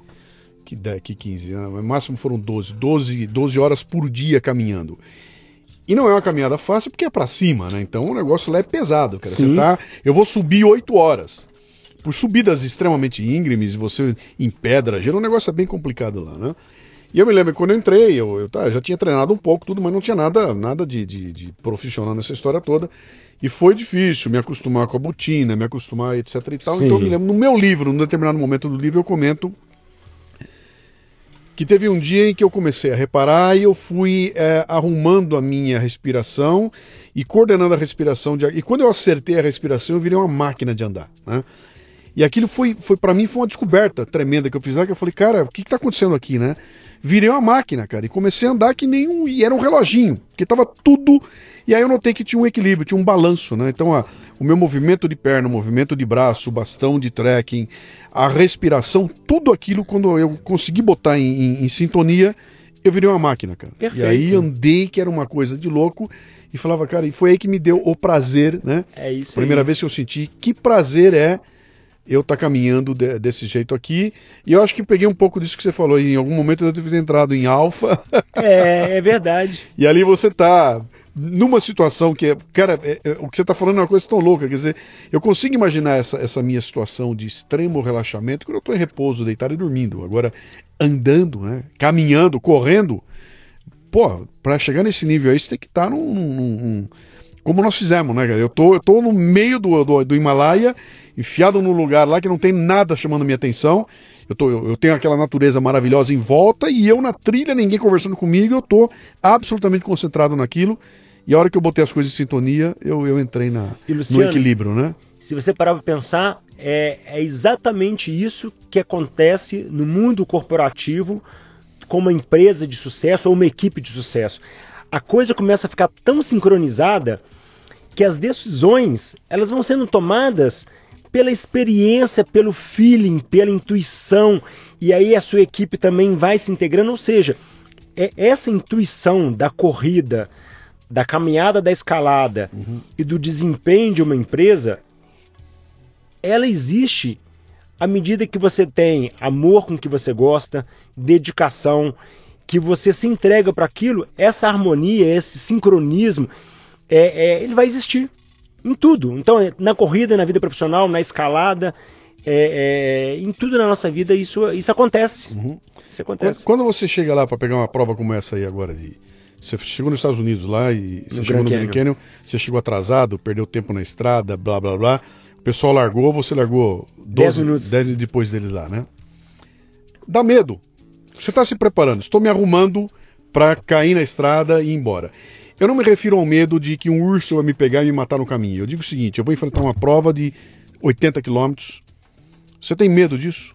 que, 10, que 15, né? no máximo foram 12, 12, 12 horas por dia caminhando. E não é uma caminhada fácil porque é para cima, né? Então o negócio lá é pesado, cara. Você tá, eu vou subir 8 horas. Por subidas extremamente íngremes, você em pedra, gera um negócio bem complicado lá, né? E eu me lembro que quando eu entrei, eu, eu, tá, eu já tinha treinado um pouco, tudo, mas não tinha nada, nada de, de, de, profissional nessa história toda. E foi difícil me acostumar com a botina, me acostumar, etc e tal. Sim. Então eu me lembro, no meu livro, num determinado momento do livro, eu comento que teve um dia em que eu comecei a reparar e eu fui é, arrumando a minha respiração e coordenando a respiração. De, e quando eu acertei a respiração, eu virei uma máquina de andar. Né? E aquilo foi, foi para mim, foi uma descoberta tremenda que eu fiz lá, que eu falei, cara, o que, está acontecendo aqui, né? Virei uma máquina, cara, e comecei a andar que nem um. E era um reloginho, porque tava tudo. E aí eu notei que tinha um equilíbrio, tinha um balanço, né? Então, a, o meu movimento de perna, o movimento de braço, o bastão de trekking, a respiração, tudo aquilo, quando eu consegui botar em, em, em sintonia, eu virei uma máquina, cara. Perfeito. E aí andei, que era uma coisa de louco, e falava, cara, e foi aí que me deu o prazer, né? É isso. Primeira aí. vez que eu senti que prazer é eu estar tá caminhando de, desse jeito aqui. E eu acho que peguei um pouco disso que você falou. Em algum momento eu devo ter entrado em alfa. É, é verdade. [laughs] e ali você tá numa situação que, cara, é, é, o que você está falando é uma coisa tão louca. Quer dizer, eu consigo imaginar essa, essa minha situação de extremo relaxamento quando eu estou em repouso, deitado e dormindo. Agora, andando, né? Caminhando, correndo. Pô, para chegar nesse nível aí, você tem que estar tá num, num, num, Como nós fizemos, né? Eu tô, eu tô no meio do, do, do Himalaia, enfiado num lugar lá que não tem nada chamando minha atenção. Eu, tô, eu, eu, tenho aquela natureza maravilhosa em volta e eu na trilha, ninguém conversando comigo, eu tô absolutamente concentrado naquilo. E a hora que eu botei as coisas em sintonia, eu, eu entrei na, Luciano, no equilíbrio, né? Se você parar para pensar, é, é exatamente isso que acontece no mundo corporativo com uma empresa de sucesso ou uma equipe de sucesso. A coisa começa a ficar tão sincronizada que as decisões elas vão sendo tomadas pela experiência, pelo feeling, pela intuição, e aí a sua equipe também vai se integrando. Ou seja, é essa intuição da corrida, da caminhada da escalada uhum. e do desempenho de uma empresa, ela existe à medida que você tem amor com o que você gosta, dedicação, que você se entrega para aquilo, essa harmonia, esse sincronismo, é, é, ele vai existir em tudo. Então, é, na corrida, na vida profissional, na escalada, é, é, em tudo na nossa vida isso, isso acontece. Uhum. Isso acontece. Quando, você chega lá para pegar uma prova como essa aí agora, de, você chegou nos Estados Unidos lá e você no chegou Grand no Grand Canyon, você chegou atrasado, perdeu tempo na estrada, blá blá blá. O pessoal largou, você largou 12 minutos 10 depois deles lá, né? Dá medo. Você está se preparando, estou me arrumando para cair na estrada e ir embora. Eu não me refiro ao medo de que um urso vai me pegar e me matar no caminho. Eu digo o seguinte: eu vou enfrentar uma prova de 80 quilômetros. Você tem medo disso?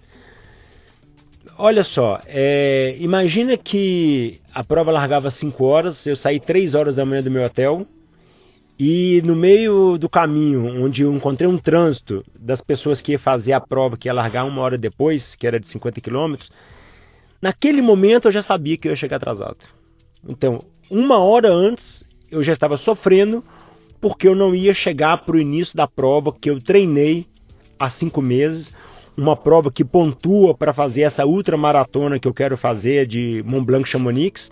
Olha só, é, imagina que a prova largava 5 horas, eu saí 3 horas da manhã do meu hotel e no meio do caminho, onde eu encontrei um trânsito das pessoas que ia fazer a prova, que ia largar uma hora depois, que era de 50 quilômetros, naquele momento eu já sabia que eu ia chegar atrasado. Então, uma hora antes eu já estava sofrendo porque eu não ia chegar para o início da prova que eu treinei há cinco meses, uma prova que pontua para fazer essa ultramaratona que eu quero fazer de Mont Blanc Chamonix.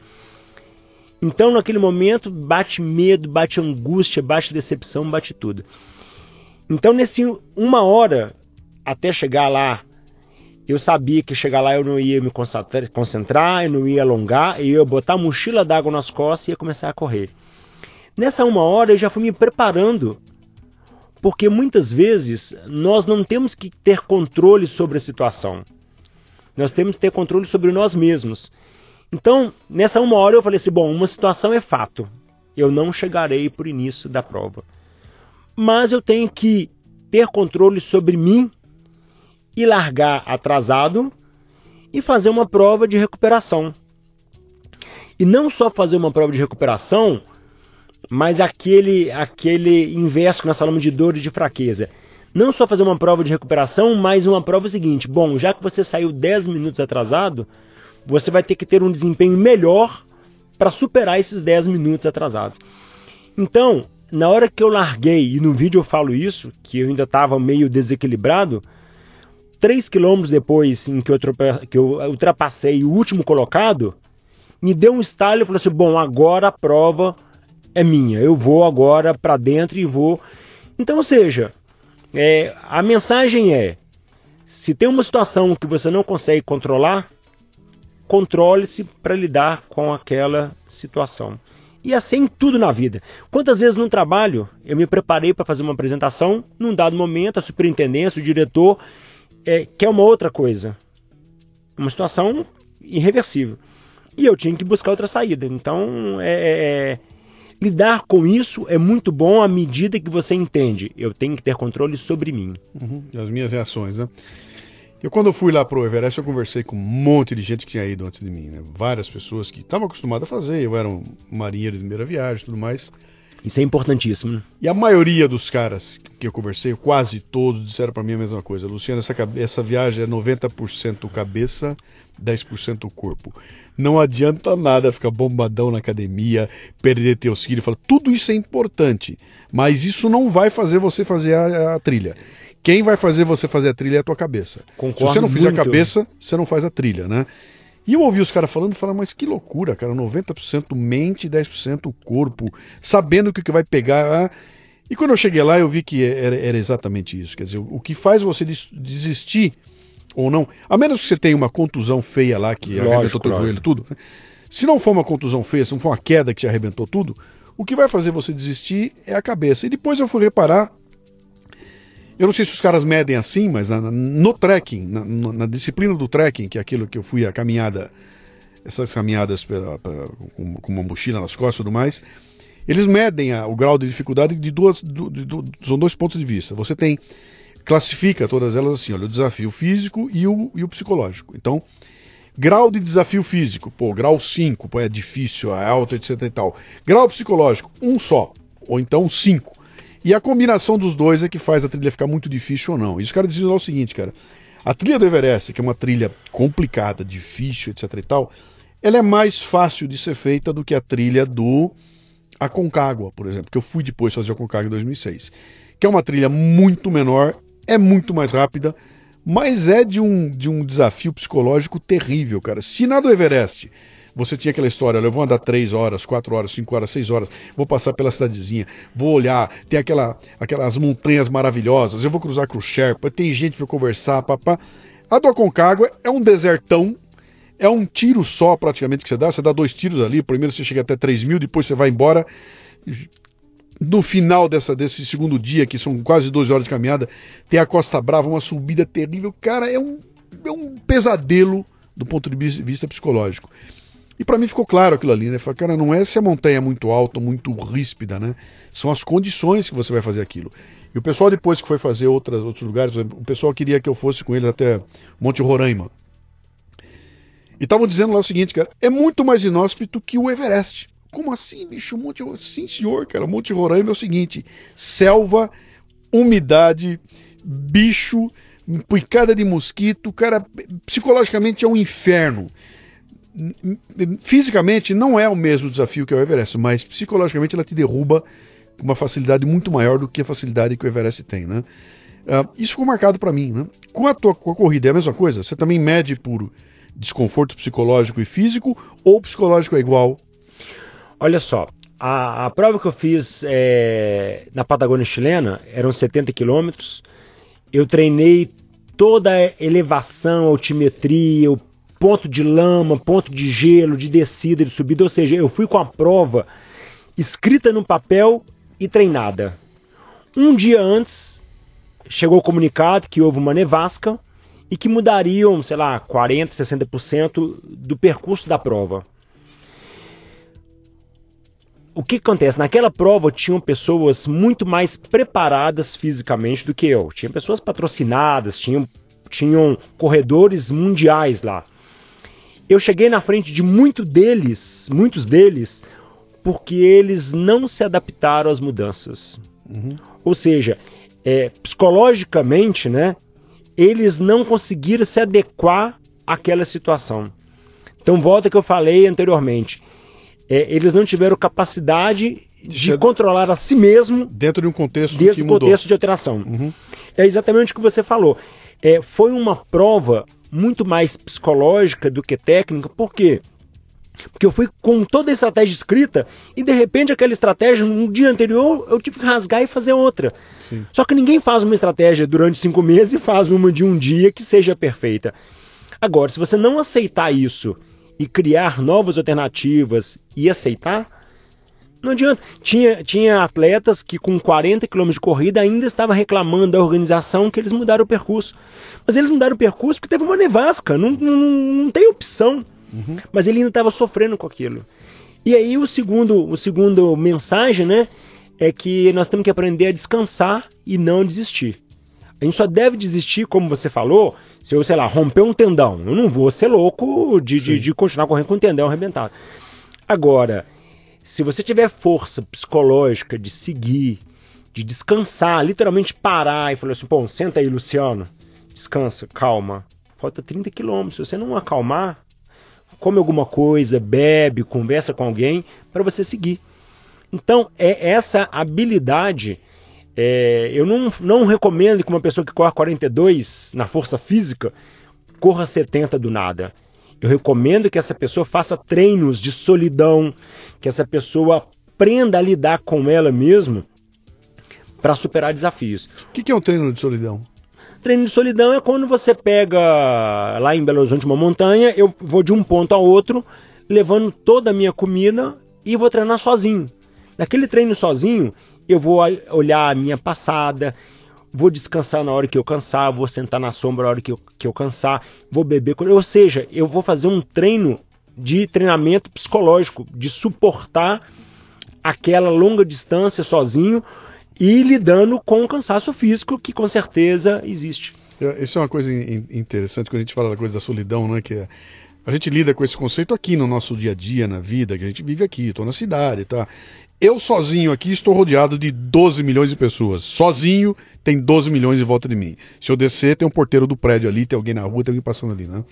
Então, naquele momento, bate medo, bate angústia, bate decepção, bate tudo. Então, nesse uma hora até chegar lá eu sabia que chegar lá eu não ia me concentrar, eu não ia alongar, eu ia botar a mochila d'água nas costas e ia começar a correr. Nessa uma hora eu já fui me preparando, porque muitas vezes nós não temos que ter controle sobre a situação. Nós temos que ter controle sobre nós mesmos. Então, nessa uma hora eu falei assim: bom, uma situação é fato. Eu não chegarei por início da prova. Mas eu tenho que ter controle sobre mim e largar atrasado e fazer uma prova de recuperação. E não só fazer uma prova de recuperação, mas aquele aquele inverso que nós falamos de dor e de fraqueza. Não só fazer uma prova de recuperação, mas uma prova seguinte. Bom, já que você saiu 10 minutos atrasado, você vai ter que ter um desempenho melhor para superar esses 10 minutos atrasados. Então, na hora que eu larguei, e no vídeo eu falo isso, que eu ainda estava meio desequilibrado, 3 quilômetros depois em que eu, que eu ultrapassei o último colocado, me deu um estalo e falou assim: bom, agora a prova é minha, eu vou agora para dentro e vou. Então, ou seja, é, a mensagem é: se tem uma situação que você não consegue controlar, controle-se para lidar com aquela situação. E assim tudo na vida. Quantas vezes no trabalho eu me preparei para fazer uma apresentação, num dado momento a superintendência, o diretor é, quer uma outra coisa. Uma situação irreversível. E eu tinha que buscar outra saída. Então, é, é, é, lidar com isso é muito bom à medida que você entende. Eu tenho que ter controle sobre mim. Uhum, as minhas reações, né? Eu, quando eu fui lá pro Everest, eu conversei com um monte de gente que tinha ido antes de mim, né? Várias pessoas que estavam acostumadas a fazer. Eu era um marinheiro de primeira viagem e tudo mais. Isso é importantíssimo. E a maioria dos caras que eu conversei, quase todos, disseram para mim a mesma coisa. Luciano, essa, essa viagem é 90% cabeça, 10% corpo. Não adianta nada ficar bombadão na academia, perder teus quilos. Fala, tudo isso é importante, mas isso não vai fazer você fazer a, a trilha. Quem vai fazer você fazer a trilha é a tua cabeça. Concordo Se você não fizer muito. a cabeça, você não faz a trilha, né? E eu ouvi os caras falando e falando, mas que loucura, cara, 90% mente e 10% corpo, sabendo o que, que vai pegar. E quando eu cheguei lá, eu vi que era, era exatamente isso. Quer dizer, o, que faz você desistir ou não, a menos que você tenha uma contusão feia lá, que Lógico, arrebentou teu joelho tudo. né? Se não for uma contusão feia, se não for uma queda que te arrebentou tudo, o que vai fazer você desistir é a cabeça. E depois eu fui reparar eu não sei se os caras medem assim, mas na- no trekking, na, na disciplina do trekking, que é aquilo que eu fui a caminhada, essas caminhadas pela- pela- com, com uma mochila nas costas e tudo mais, eles medem a- o grau de dificuldade de duas, de- são dois pontos de vista. Você tem, classifica todas elas assim, olha, o desafio físico e o, e o psicológico. Então, grau de desafio físico, pô, grau 5, pô, é difícil, é alto, etc e tal. Grau psicológico, um só, ou então 5. E a combinação dos dois é que faz a trilha ficar muito difícil ou não. E os caras lá o seguinte, cara. A trilha do Everest, que é uma trilha complicada, difícil, etc e tal, ela é mais fácil de ser feita do que a trilha do Aconcagua, por exemplo, que eu fui depois fazer o Aconcagua em 2006. Que é uma trilha muito menor, é muito mais rápida, mas é de um, de um desafio psicológico terrível, cara. Se na do Everest você tinha aquela história, olha, eu vou andar 3 horas, 4 horas, 5 horas, 6 horas, vou passar pela cidadezinha, vou olhar, tem aquela, aquelas montanhas maravilhosas, eu vou cruzar com o Sherpa, tem gente para conversar, papá. A do Aconcagua é um desertão, é um tiro só praticamente que você dá, você dá dois tiros ali, primeiro você chega até 3 mil, depois você vai embora. No final dessa, desse segundo dia, que são quase 12 horas de caminhada, tem a Costa Brava, uma subida terrível. Cara, é um, é um pesadelo do ponto de vis- vista psicológico. E para mim ficou claro aquilo ali, né? Falei, cara, não é se a montanha é muito alta, muito ríspida, né? São as condições que você vai fazer aquilo. E o pessoal, depois que foi fazer outras, outros lugares, o pessoal queria que eu fosse com eles até Monte Roraima. E estavam dizendo lá o seguinte, cara, é muito mais inóspito que o Everest. Como assim, bicho? Monte... Sim, senhor, cara. Monte Roraima é o seguinte: selva, umidade, bicho, picada de mosquito, cara, psicologicamente é um inferno. Fisicamente não é o mesmo desafio que o Everest, mas psicologicamente ela te derruba com uma facilidade muito maior do que a facilidade que o Everest tem, né? Ah, isso ficou marcado para mim, né? Com a tua com a corrida é a mesma coisa? Você também mede por desconforto psicológico e físico ou psicológico é igual? Olha só, a, a prova que eu fiz é, na Patagônia chilena eram 70 quilômetros. Eu treinei toda a elevação, altimetria, o ponto de lama, ponto de gelo, de descida, de subida. Ou seja, eu fui com a prova escrita no papel e treinada. Um dia antes, chegou o comunicado que houve uma nevasca e que mudariam, sei lá, 40%, 60% do percurso da prova. O que acontece? Naquela prova tinham pessoas muito mais preparadas fisicamente do que eu. Tinha pessoas patrocinadas, tinham, tinham corredores mundiais lá. Eu cheguei na frente de muito deles, muitos deles, porque eles não se adaptaram às mudanças. Uhum. Ou seja, é, psicologicamente, né, eles não conseguiram se adequar àquela situação. Então, volta que eu falei anteriormente. É, eles não tiveram capacidade de controlar a si mesmo dentro de um contexto dentro do contexto de alteração. Uhum. É exatamente o que você falou. É, foi uma prova muito mais psicológica do que técnica, por quê? Porque eu fui com toda a estratégia escrita e de repente aquela estratégia no dia anterior eu tive que rasgar e fazer outra. Sim. Só que ninguém faz uma estratégia durante cinco meses e faz uma de um dia que seja perfeita. Agora, se você não aceitar isso e criar novas alternativas e aceitar, não adianta. Tinha, tinha atletas que com 40 km de corrida ainda estavam reclamando da organização que eles mudaram o percurso. Mas eles mudaram o percurso porque teve uma nevasca, não, não, não tem opção. Uhum. Mas ele ainda estava sofrendo com aquilo. E aí o segundo, o segundo mensagem, né, é que nós temos que aprender a descansar e não desistir. A gente só deve desistir, como você falou, se eu, sei lá, romper um tendão. Eu não vou ser louco de, de, de continuar correndo com o tendão arrebentado. Agora, se você tiver força psicológica de seguir, de descansar, literalmente parar e falar assim, pô, senta aí, Luciano, descansa, calma. Falta 30 quilômetros. Se você não acalmar, come alguma coisa, bebe, conversa com alguém para você seguir. Então, é essa habilidade. É, eu não, não recomendo que uma pessoa que corre 42 na força física corra 70 do nada. Eu recomendo que essa pessoa faça treinos de solidão, que essa pessoa aprenda a lidar com ela mesma para superar desafios. O que, que é um treino de solidão? Treino de solidão é quando você pega lá em Belo Horizonte uma montanha, eu vou de um ponto a outro, levando toda a minha comida e vou treinar sozinho. Naquele treino sozinho, eu vou olhar a minha passada, vou descansar na hora que eu cansar, vou sentar na sombra na hora que eu, que eu cansar, vou beber. Ou seja, eu vou fazer um treino de treinamento psicológico, de suportar aquela longa distância sozinho e lidando com o cansaço físico que com certeza existe. Isso é uma coisa interessante quando a gente fala da coisa da solidão, né? Que é, a gente lida com esse conceito aqui no nosso dia a dia, na vida, que a gente vive aqui, estou na cidade, tá? Eu sozinho aqui estou rodeado de 12 milhões de pessoas. Sozinho tem 12 milhões em volta de mim. Se eu descer, tem um porteiro do prédio ali, tem alguém na rua, tem alguém passando ali, né?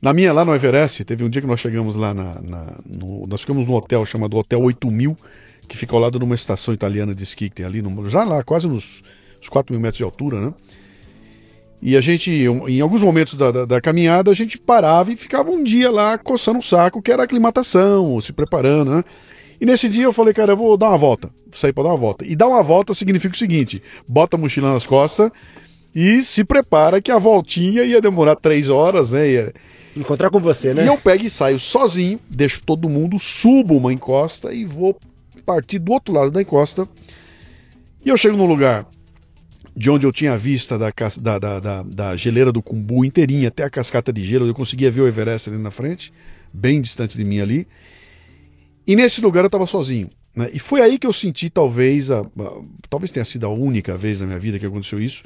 Na minha, lá no Everest, teve um dia que nós chegamos lá na. na no, nós ficamos num hotel chamado Hotel 8000, que fica ao lado de uma estação italiana de esqui que tem ali, no, já lá, quase nos, nos 4 mil metros de altura, né? E a gente, em alguns momentos da, da, da, caminhada, a gente parava e ficava um dia lá coçando o saco, que era aclimatação, se preparando, né? E nesse dia eu falei, cara, eu vou dar uma volta. Sair para dar uma volta. E dar uma volta significa o seguinte: bota a mochila nas costas e se prepara que a voltinha ia demorar três horas, né? Ia... Encontrar com você, né? E eu pego e saio sozinho, deixo todo mundo, subo uma encosta e vou partir do outro lado da encosta. E eu chego num lugar de onde eu tinha a vista da, da, da, da, da geleira do Cumbu inteirinha até a cascata de gelo. Eu conseguia ver o Everest ali na frente, bem distante de mim ali. E nesse lugar eu estava sozinho. Né? E foi aí que eu senti, talvez, a, a, talvez tenha sido a única vez na minha vida que aconteceu isso,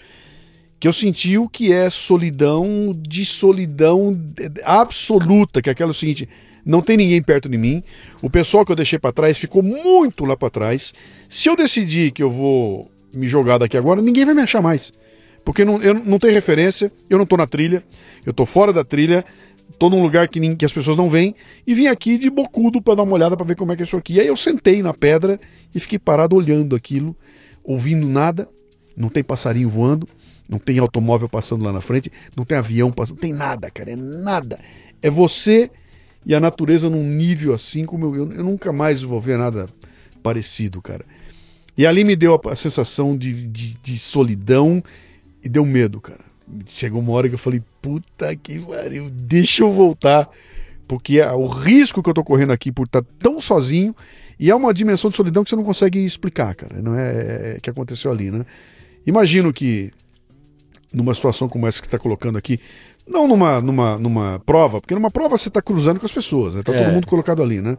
que eu senti o que é solidão de solidão absoluta, que é aquela seguinte, não tem ninguém perto de mim. O pessoal que eu deixei para trás ficou muito lá para trás. Se eu decidir que eu vou me jogar daqui agora, ninguém vai me achar mais. Porque não, eu não tenho referência, eu não estou na trilha, eu estou fora da trilha, estou num lugar que, que, as pessoas não vêm, e vim aqui de bocudo para dar uma olhada para ver como é que é isso aqui. E aí eu sentei na pedra e fiquei parado olhando aquilo, ouvindo nada, não tem passarinho voando, não tem automóvel passando lá na frente, não tem avião passando, não tem nada, cara, é nada. É você e a natureza num nível assim como eu, eu nunca mais vou ver nada parecido, cara. E ali me deu a, sensação de, de, de, solidão e deu medo, cara. Chegou uma hora que eu falei, puta que pariu, deixa eu voltar. Porque é o risco que eu tô correndo aqui por estar tá tão sozinho e é uma dimensão de solidão que você não consegue explicar, cara. Não é, é, é que aconteceu ali, né? Imagino que numa situação como essa que você está colocando aqui, não numa, numa, numa prova, porque numa prova você está cruzando com as pessoas, né? Tá É. todo mundo colocado ali, né?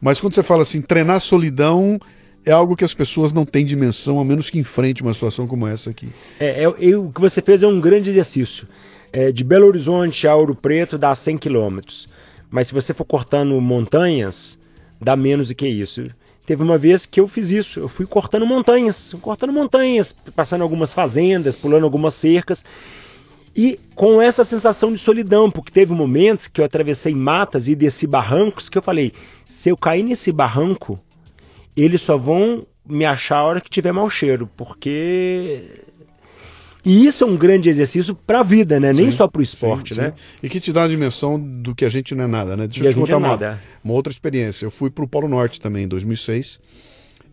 Mas quando você fala assim, treinar solidão é algo que as pessoas não têm dimensão, a menos que enfrente uma situação como essa aqui. É, é- é- o que você fez é um grande exercício. É, de Belo Horizonte a Ouro Preto dá 100 quilômetros. Mas se você for cortando montanhas, dá menos do que isso. Teve uma vez que eu fiz isso. Eu fui cortando montanhas, cortando montanhas, passando algumas fazendas, pulando algumas cercas. E com essa sensação de solidão, porque teve momentos que eu atravessei matas e desci barrancos que eu falei: se eu cair nesse barranco, eles só vão me achar a hora que tiver mau cheiro, porque. E isso é um grande exercício para a vida, né? Nem Sim, só para o esporte, sim, né? sim. E que te dá a dimensão do que a gente não é nada, né? Deixa E eu te contar é uma, uma outra experiência. Eu fui pro Polo Norte também em 2006.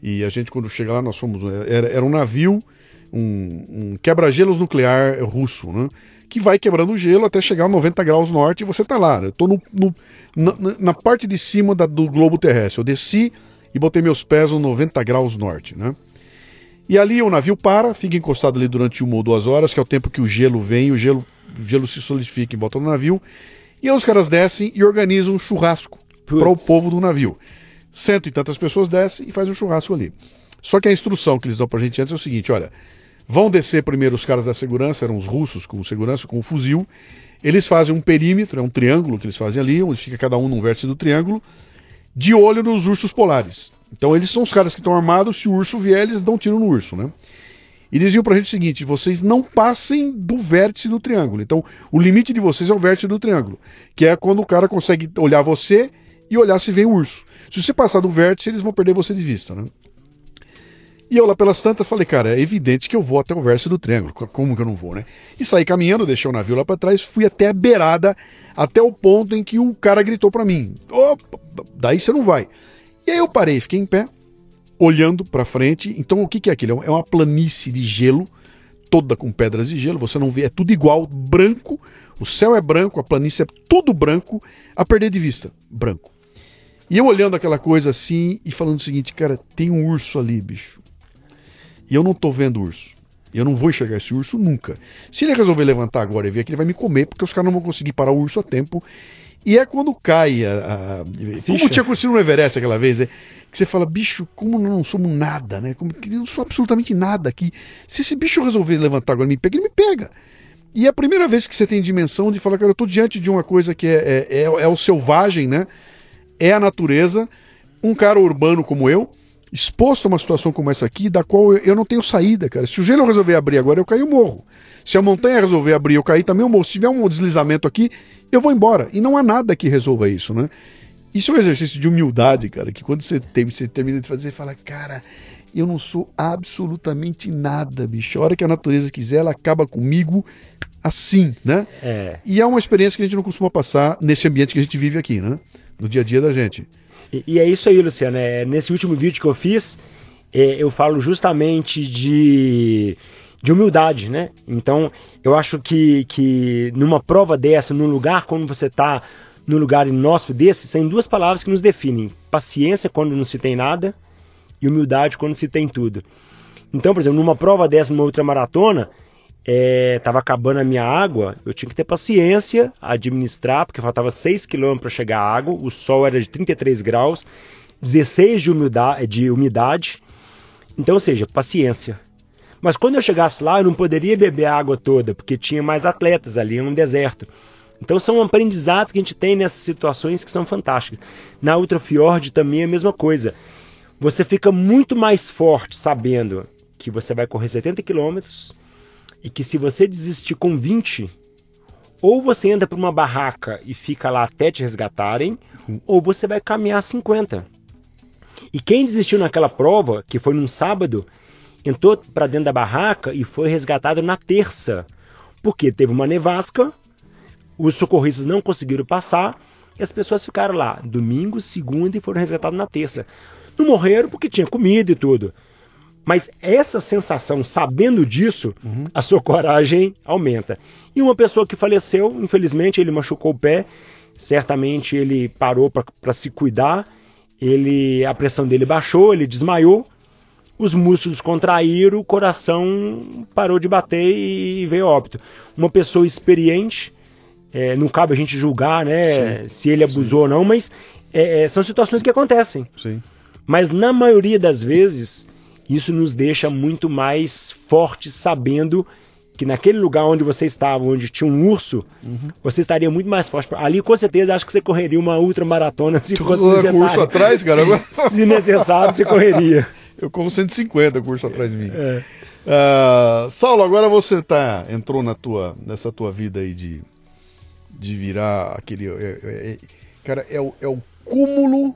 E a gente, quando chega lá, nós fomos. Era, era um navio, um, um quebra-gelos nuclear russo, né? Que vai quebrando o gelo até chegar a 90 graus norte e você tá lá. Eu tô no, no- na, na- na parte de cima da- do globo terrestre. Eu desci e botei meus pés no 90 graus norte, né? E ali o navio para, fica encostado ali durante uma ou duas horas, que é o tempo que o gelo vem, o gelo, o gelo se solidifica em volta do navio. E aí os caras descem e organizam um churrasco para o povo do navio. Cento e tantas pessoas descem e fazem um churrasco ali. Só que a instrução que eles dão pra gente antes é o seguinte: olha, vão descer primeiro os caras da segurança, eram os russos com segurança, com um fuzil. Eles fazem um perímetro, é um triângulo que eles fazem ali, onde fica cada um num vértice do triângulo, de olho nos ursos polares. Então eles são os caras que estão armados, se o urso vier, eles dão tiro no urso, né? E diziam pra gente o seguinte: vocês não passem do vértice do triângulo. Então, o limite de vocês é o vértice do triângulo, que é quando o cara consegue olhar você e olhar se vem o urso. Se você passar do vértice, eles vão perder você de vista, né? E eu lá pelas tantas falei, cara, é evidente que eu vou até o vértice do triângulo. Co- Como que eu não vou, né? E saí caminhando, deixei o navio lá pra trás, fui até a beirada, até o ponto em que o cara gritou pra mim: Opa, daí você não vai. E aí eu parei, fiquei em pé, olhando pra frente. Então o que, que é aquilo? É uma planície de gelo, toda com pedras de gelo. Você não vê, é tudo igual, branco. O céu é branco, a planície é tudo branco, a perder de vista, branco. E eu olhando aquela coisa assim e falando o seguinte, cara, tem um urso ali, bicho. E eu não tô vendo urso. E eu não vou enxergar esse urso nunca. Se ele resolver levantar agora e ver que ele vai me comer, porque os caras não vão conseguir parar o urso a tempo. E é quando cai a. a- como tinha acontecido no Everest aquela vez, né? Que você fala, bicho, como não somos nada, né? Como que eu não sou absolutamente nada aqui. Se esse bicho resolver levantar agora e me pega, ele me pega. E é a primeira vez que você tem dimensão de falar, cara, eu tô diante de uma coisa que é, é, é, é o selvagem, né? É a natureza. Um cara urbano como eu, exposto a uma situação como essa aqui, da qual eu, não tenho saída, cara. Se o gelo resolver abrir agora, eu cair, eu morro. Se a montanha resolver abrir, eu cair, também eu morro. Se tiver um deslizamento aqui, eu vou embora. E não há nada que resolva isso, né? Isso é um exercício de humildade, cara, que quando você, tem, você termina de fazer, você fala, cara, eu não sou absolutamente nada, bicho. A hora que a natureza quiser, ela acaba comigo assim, né? É. E é uma experiência que a gente não costuma passar nesse ambiente que a gente vive aqui, né? No dia a dia da gente. E, é isso aí, Luciano. É, nesse último vídeo que eu fiz, é, eu falo justamente de, de humildade, né? Então, eu acho que, que numa prova dessa, num lugar quando você está num lugar inóspito desse, tem duas palavras que nos definem: paciência quando não se tem nada e humildade quando se tem tudo. Então, por exemplo, numa prova dessa, numa outra maratona, estava acabando a minha água, eu tinha que ter paciência, administrar, porque faltava 6 km para chegar a água, o sol era de 33 graus, 16 de umidade, de umidade. Então, ou seja, paciência. Mas quando eu chegasse lá, eu não poderia beber a água toda, porque tinha mais atletas ali, é um deserto. Então são aprendizados que a gente tem nessas situações que são fantásticas. Na Ultrafiord também é a mesma coisa. Você fica muito mais forte sabendo que você vai correr 70 quilômetros e que se você desistir com 20, ou você entra para uma barraca e fica lá até te resgatarem, ou você vai caminhar 50. E quem desistiu naquela prova, que foi num sábado, entrou para dentro da barraca e foi resgatado na terça, porque teve uma nevasca, os socorristas não conseguiram passar e as pessoas ficaram lá domingo, segunda e foram resgatados na terça. Não morreram porque tinha comida e tudo. Mas essa sensação, sabendo disso, a sua coragem aumenta. E uma pessoa que faleceu, infelizmente, ele machucou o pé, certamente ele parou para se cuidar, ele a pressão dele baixou, ele desmaiou. os músculos contraíram, o coração parou de bater e veio óbito. Uma pessoa experiente, é, não cabe a gente julgar né, Sim. se ele abusou ou não, mas é, é, são situações que acontecem. Sim. Mas na maioria das vezes, isso nos deixa muito mais fortes sabendo que naquele lugar onde você estava, onde tinha um urso, você estaria muito mais forte. Ali, com certeza, acho que você correria uma ultramaratona se fosse Curso necessário. atrás, cara. [laughs] Se necessário, você correria. Eu corro 150 curso atrás de mim. Ah, Saulo, agora você tá, entrou na tua, nessa tua vida aí de, de virar aquele. é- é- é- cara, é o, é o cúmulo.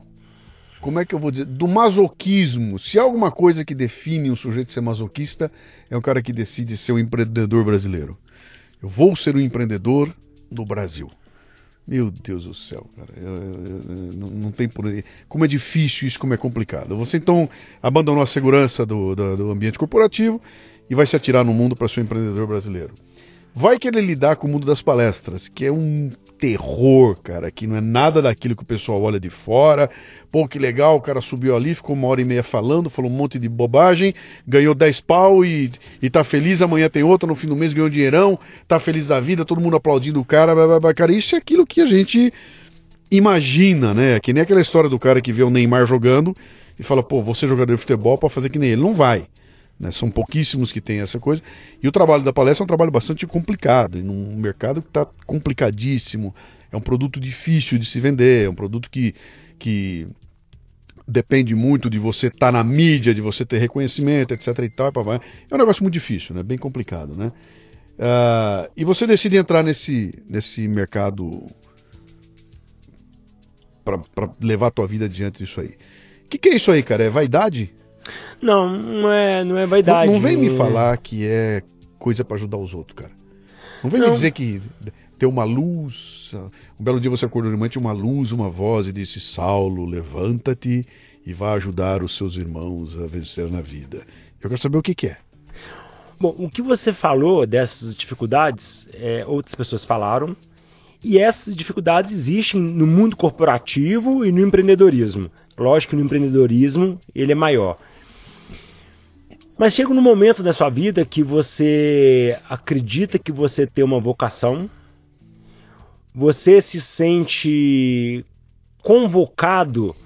Como é que eu vou dizer? Do masoquismo. Se há alguma coisa que define um sujeito ser masoquista, é o cara que decide ser um empreendedor brasileiro. Eu vou ser um empreendedor no Brasil. Meu Deus do céu, cara. Eu- eu- eu- não, não tem por aí. Como é difícil isso, como é complicado. Você então abandonou a segurança do, do, do ambiente corporativo e vai se atirar no mundo para ser um empreendedor brasileiro. Vai querer lidar com o mundo das palestras, que é um terror, cara, que não é nada daquilo que o pessoal olha de fora. Pô, que legal, o cara subiu ali, ficou uma hora e meia falando, falou um monte de bobagem, ganhou 10 pau e, e tá feliz, amanhã tem outra, no fim do mês ganhou dinheirão, tá feliz da vida, todo mundo aplaudindo o cara, blá, blá, blá. cara, isso é aquilo que a gente imagina, né? Que nem aquela história do cara que vê o Neymar jogando e fala, pô, você é jogador de futebol para fazer que nem ele. Não vai. Né? São pouquíssimos que têm essa coisa. E o trabalho da palestra é um trabalho bastante complicado, num mercado que está complicadíssimo. É um produto difícil de se vender, é um produto que, que depende muito de você estar na mídia, de você ter reconhecimento, etc. E tal. É um negócio muito difícil, né? bem complicado. Né? Ah, e você decide entrar nesse, nesse mercado para levar a tua vida adiante disso aí. O que, que é isso aí, cara? É vaidade? Não, não é, não é Não, vaidade. não vem me é- falar que é coisa para ajudar os outros, cara. Não vem me Não. dizer que ter uma luz. Um belo dia você acordou de manhã, tinha uma luz, uma voz e disse: Saulo, levanta-te e vá ajudar os seus irmãos a vencer na vida. Eu quero saber o que, que é. Bom, o que você falou dessas dificuldades, é, outras pessoas falaram, e essas dificuldades existem no mundo corporativo e no empreendedorismo. Lógico que no empreendedorismo ele é maior. Mas chega um momento da sua vida que você acredita que você tem uma vocação, você se sente convocado,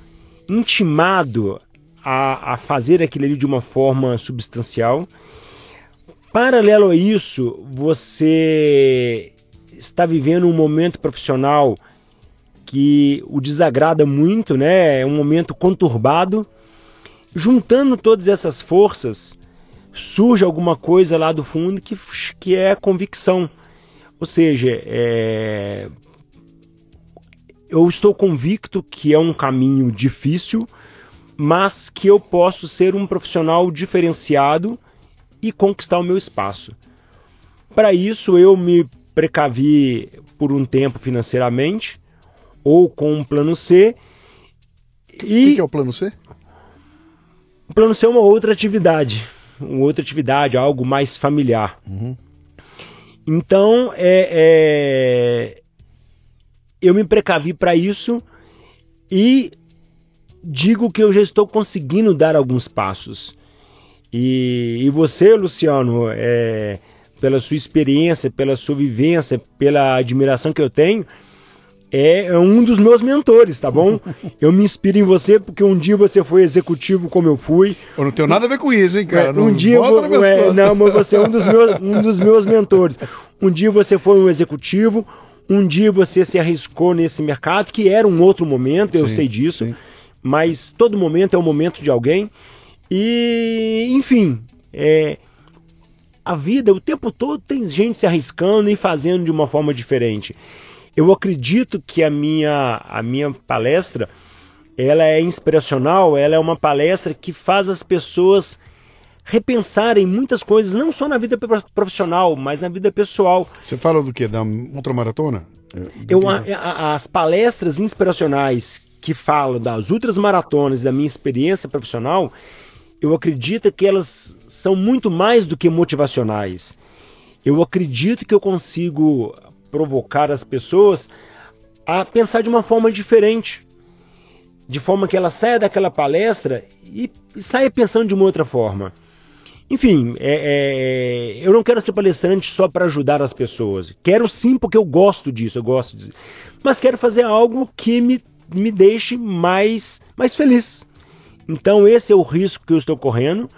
intimado a, a fazer aquilo ali de uma forma substancial. Paralelo a isso, você está vivendo um momento profissional que o desagrada muito, né? É um momento conturbado. Juntando todas essas forças, surge alguma coisa lá do fundo que, que é convicção. Ou seja, é... eu estou convicto que é um caminho difícil, mas que eu posso ser um profissional diferenciado e conquistar o meu espaço. Para isso, eu me precavi por um tempo financeiramente, ou com um plano C. O que, E que é o plano C? o plano C é uma outra atividade, uma outra atividade, algo mais familiar. Então, é, é, eu me precavi para isso e digo que eu já estou conseguindo dar alguns passos. E, e você, Luciano, é, pela sua experiência, pela sua vivência, pela admiração que eu tenho, é, é um dos meus mentores, tá bom? Eu me inspiro em você porque um dia você foi executivo como eu fui. Eu não tenho nada a ver com isso, hein, cara? É, não um dia eu bota vou, é, não, mas você é um dos, meus, um dos meus mentores. Um dia você foi um executivo, um dia você se arriscou nesse mercado, que era um outro momento, eu Sim, sei disso, sim. mas todo momento é o momento de alguém. E, enfim, é, a vida, o tempo todo, tem gente se arriscando e fazendo de uma forma diferente. Eu acredito que a minha, a minha palestra ela é inspiracional, ela é uma palestra que faz as pessoas repensarem muitas coisas, não só na vida pro- profissional, mas na vida pessoal. Você fala do quê? Da ultramaratona? É, Eu, que- a- a- as palestras inspiracionais que falam das outras maratonas e da minha experiência profissional, eu acredito que elas são muito mais do que motivacionais. Eu acredito que eu consigo provocar as pessoas a pensar de uma forma diferente, de forma que ela saia daquela palestra e, saia pensando de uma outra forma. Enfim, é, é, eu não quero ser palestrante só para ajudar as pessoas. Quero sim porque eu gosto disso, eu gosto disso. Mas quero fazer algo que me, me deixe mais, mais feliz. Então esse é o risco que eu estou correndo.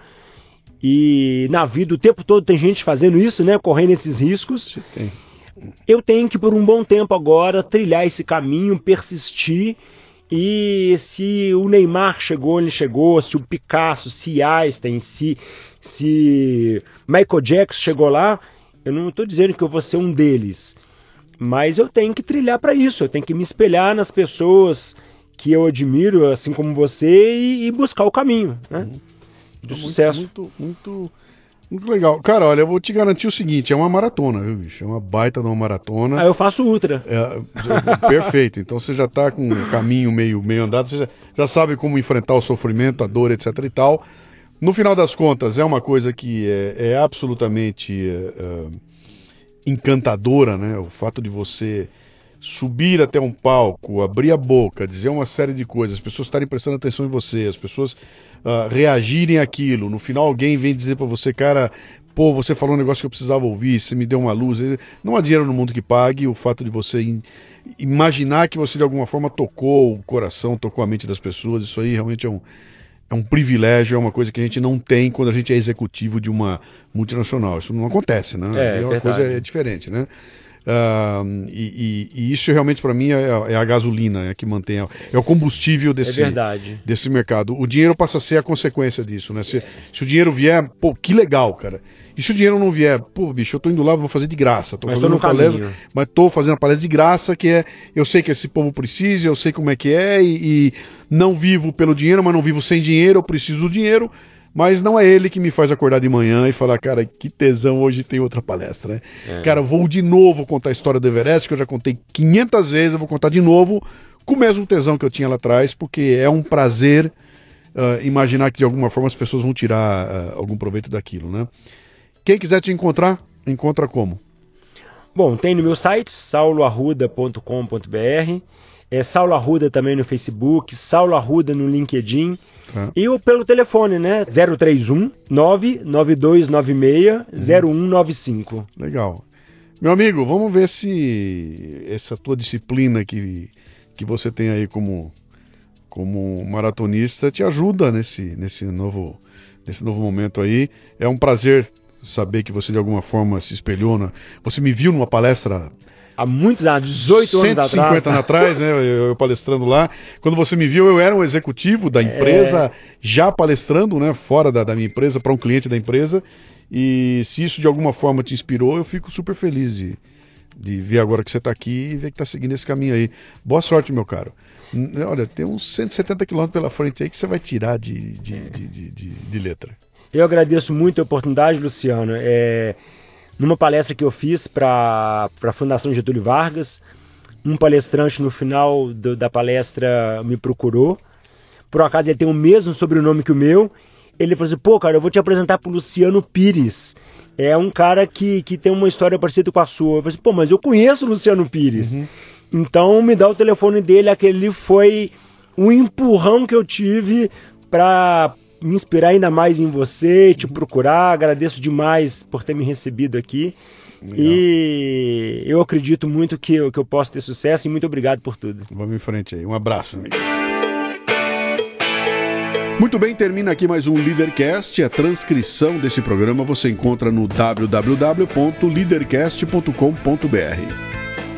E na vida o tempo todo tem gente fazendo isso, né? Correndo esses riscos. Eu tenho que, por um bom tempo agora, trilhar esse caminho, persistir. E se o Neymar chegou, ele chegou. Se o Picasso, se Einstein, se, se Michael Jackson chegou lá, eu não estou dizendo que eu vou ser um deles. Mas eu tenho que trilhar para isso. Eu tenho que me espelhar nas pessoas que eu admiro, assim como você, e, e buscar o caminho. Né? Uhum do muito, sucesso. Muito, muito, muito legal. Cara, olha, eu vou te garantir o seguinte: é uma maratona, viu, bicho? É uma baita de uma maratona. Ah, eu faço ultra. É, perfeito. Então você já tá com o caminho meio, meio andado, você já, já sabe como enfrentar o sofrimento, a dor, etc e tal. No final das contas, é uma coisa que é, é absolutamente é, é encantadora, né? O fato de você subir até um palco, abrir a boca, dizer uma série de coisas, as pessoas estarem prestando atenção em você, as pessoas uh, reagirem àquilo. No final, alguém vem dizer para você, cara, pô, você falou um negócio que eu precisava ouvir, você me deu uma luz. Não há dinheiro no mundo que pague o fato de você in, imaginar que você de alguma forma tocou o coração, tocou a mente das pessoas. Isso aí realmente é um, é um privilégio, é uma coisa que a gente não tem quando a gente é executivo de uma multinacional. Isso não acontece, né? É, é uma coisa é diferente, né? Uh, e, e, e, isso realmente para mim é, é, a gasolina é que mantém, é o combustível desse, é desse mercado. O dinheiro passa a ser a consequência disso, né? Se, se, o dinheiro vier, pô, que legal, cara. E se o dinheiro não vier, pô, bicho, eu tô indo lá, vou fazer de graça. Tô mas fazendo tô uma palestra, mas tô fazendo uma palestra de graça, que é, eu sei que esse povo precisa, eu sei como é que é, e, e não vivo pelo dinheiro, mas não vivo sem dinheiro, eu preciso do dinheiro. Mas não é ele que me faz acordar de manhã e falar, cara, que tesão, hoje tem outra palestra, né? É. Cara, vou de novo contar a história do Everest, que eu já contei 500 vezes, eu vou contar de novo com o mesmo tesão que eu tinha lá atrás, porque é um prazer uh, imaginar que de alguma forma as pessoas vão tirar uh, algum proveito daquilo, né? Quem quiser te encontrar, encontra como? Bom, tem no meu site, sauloarruda.com.br, é Saulo Arruda também no Facebook, Saulo Arruda no LinkedIn, Tá. E o pelo telefone, né? 031 99296 0195. Legal. Meu amigo, vamos ver se essa tua disciplina que, que você tem aí como, como maratonista te ajuda nesse, nesse, novo, nesse novo momento aí. É um prazer saber que você de alguma forma se espelhou. Na... Você me viu numa palestra há muitos anos, 18 anos atrás. 150 anos atrás, né? Eu, eu, palestrando lá. Quando você me viu, eu era um executivo da empresa, é... já palestrando, né? Fora da, da minha empresa, para um cliente da empresa. E se isso de alguma forma te inspirou, eu fico super feliz de, de ver agora que você está aqui e ver que está seguindo esse caminho aí. Boa sorte, meu caro. Olha, tem uns 170 quilômetros pela frente aí que você vai tirar de, de, de, de, de, de letra. Eu agradeço muito a oportunidade, Luciano. É, numa palestra que eu fiz para a Fundação Getúlio Vargas. Um palestrante no final do, da palestra me procurou. Por acaso ele tem o mesmo sobrenome que o meu. Ele falou assim: pô, cara, eu vou te apresentar para Luciano Pires. É um cara que, que tem uma história parecida com a sua. Eu falei assim: pô, mas eu conheço o Luciano Pires. Uhum. Então me dá o telefone dele. Aquele foi um empurrão que eu tive para me inspirar ainda mais em você, te procurar. Agradeço demais por ter me recebido aqui. Legal. E eu acredito muito que eu, que eu posso ter sucesso e muito obrigado por tudo. Vamos em frente aí. Um abraço, amigo. Muito bem, termina aqui mais um Leadercast. A transcrição desse programa você encontra no www.leadercast.com.br.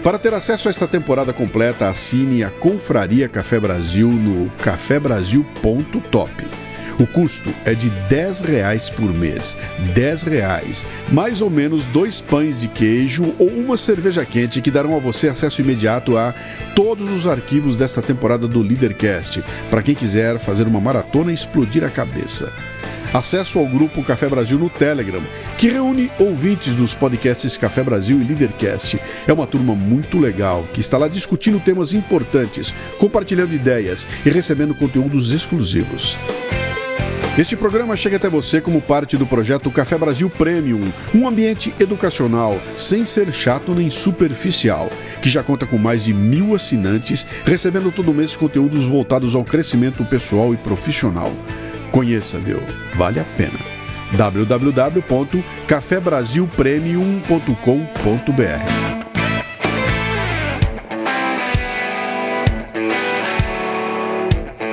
Para ter acesso a esta temporada completa, assine a Confraria Café Brasil no cafebrasil.top. O custo é de 10 reais por mês. 10 reais. Mais ou menos dois pães de queijo ou uma cerveja quente que darão a você acesso imediato a todos os arquivos desta temporada do Leadercast, para quem quiser fazer uma maratona e explodir a cabeça. Acesso ao grupo Café Brasil no Telegram, que reúne ouvintes dos podcasts Café Brasil e Leadercast. É uma turma muito legal que está lá discutindo temas importantes, compartilhando ideias e recebendo conteúdos exclusivos. Este programa chega até você como parte do projeto Café Brasil Premium, um ambiente educacional, sem ser chato nem superficial, que já conta com mais de mil assinantes, recebendo todo mês conteúdos voltados ao crescimento pessoal e profissional. Conheça, meu, vale a pena. www.cafebrasilpremium.com.br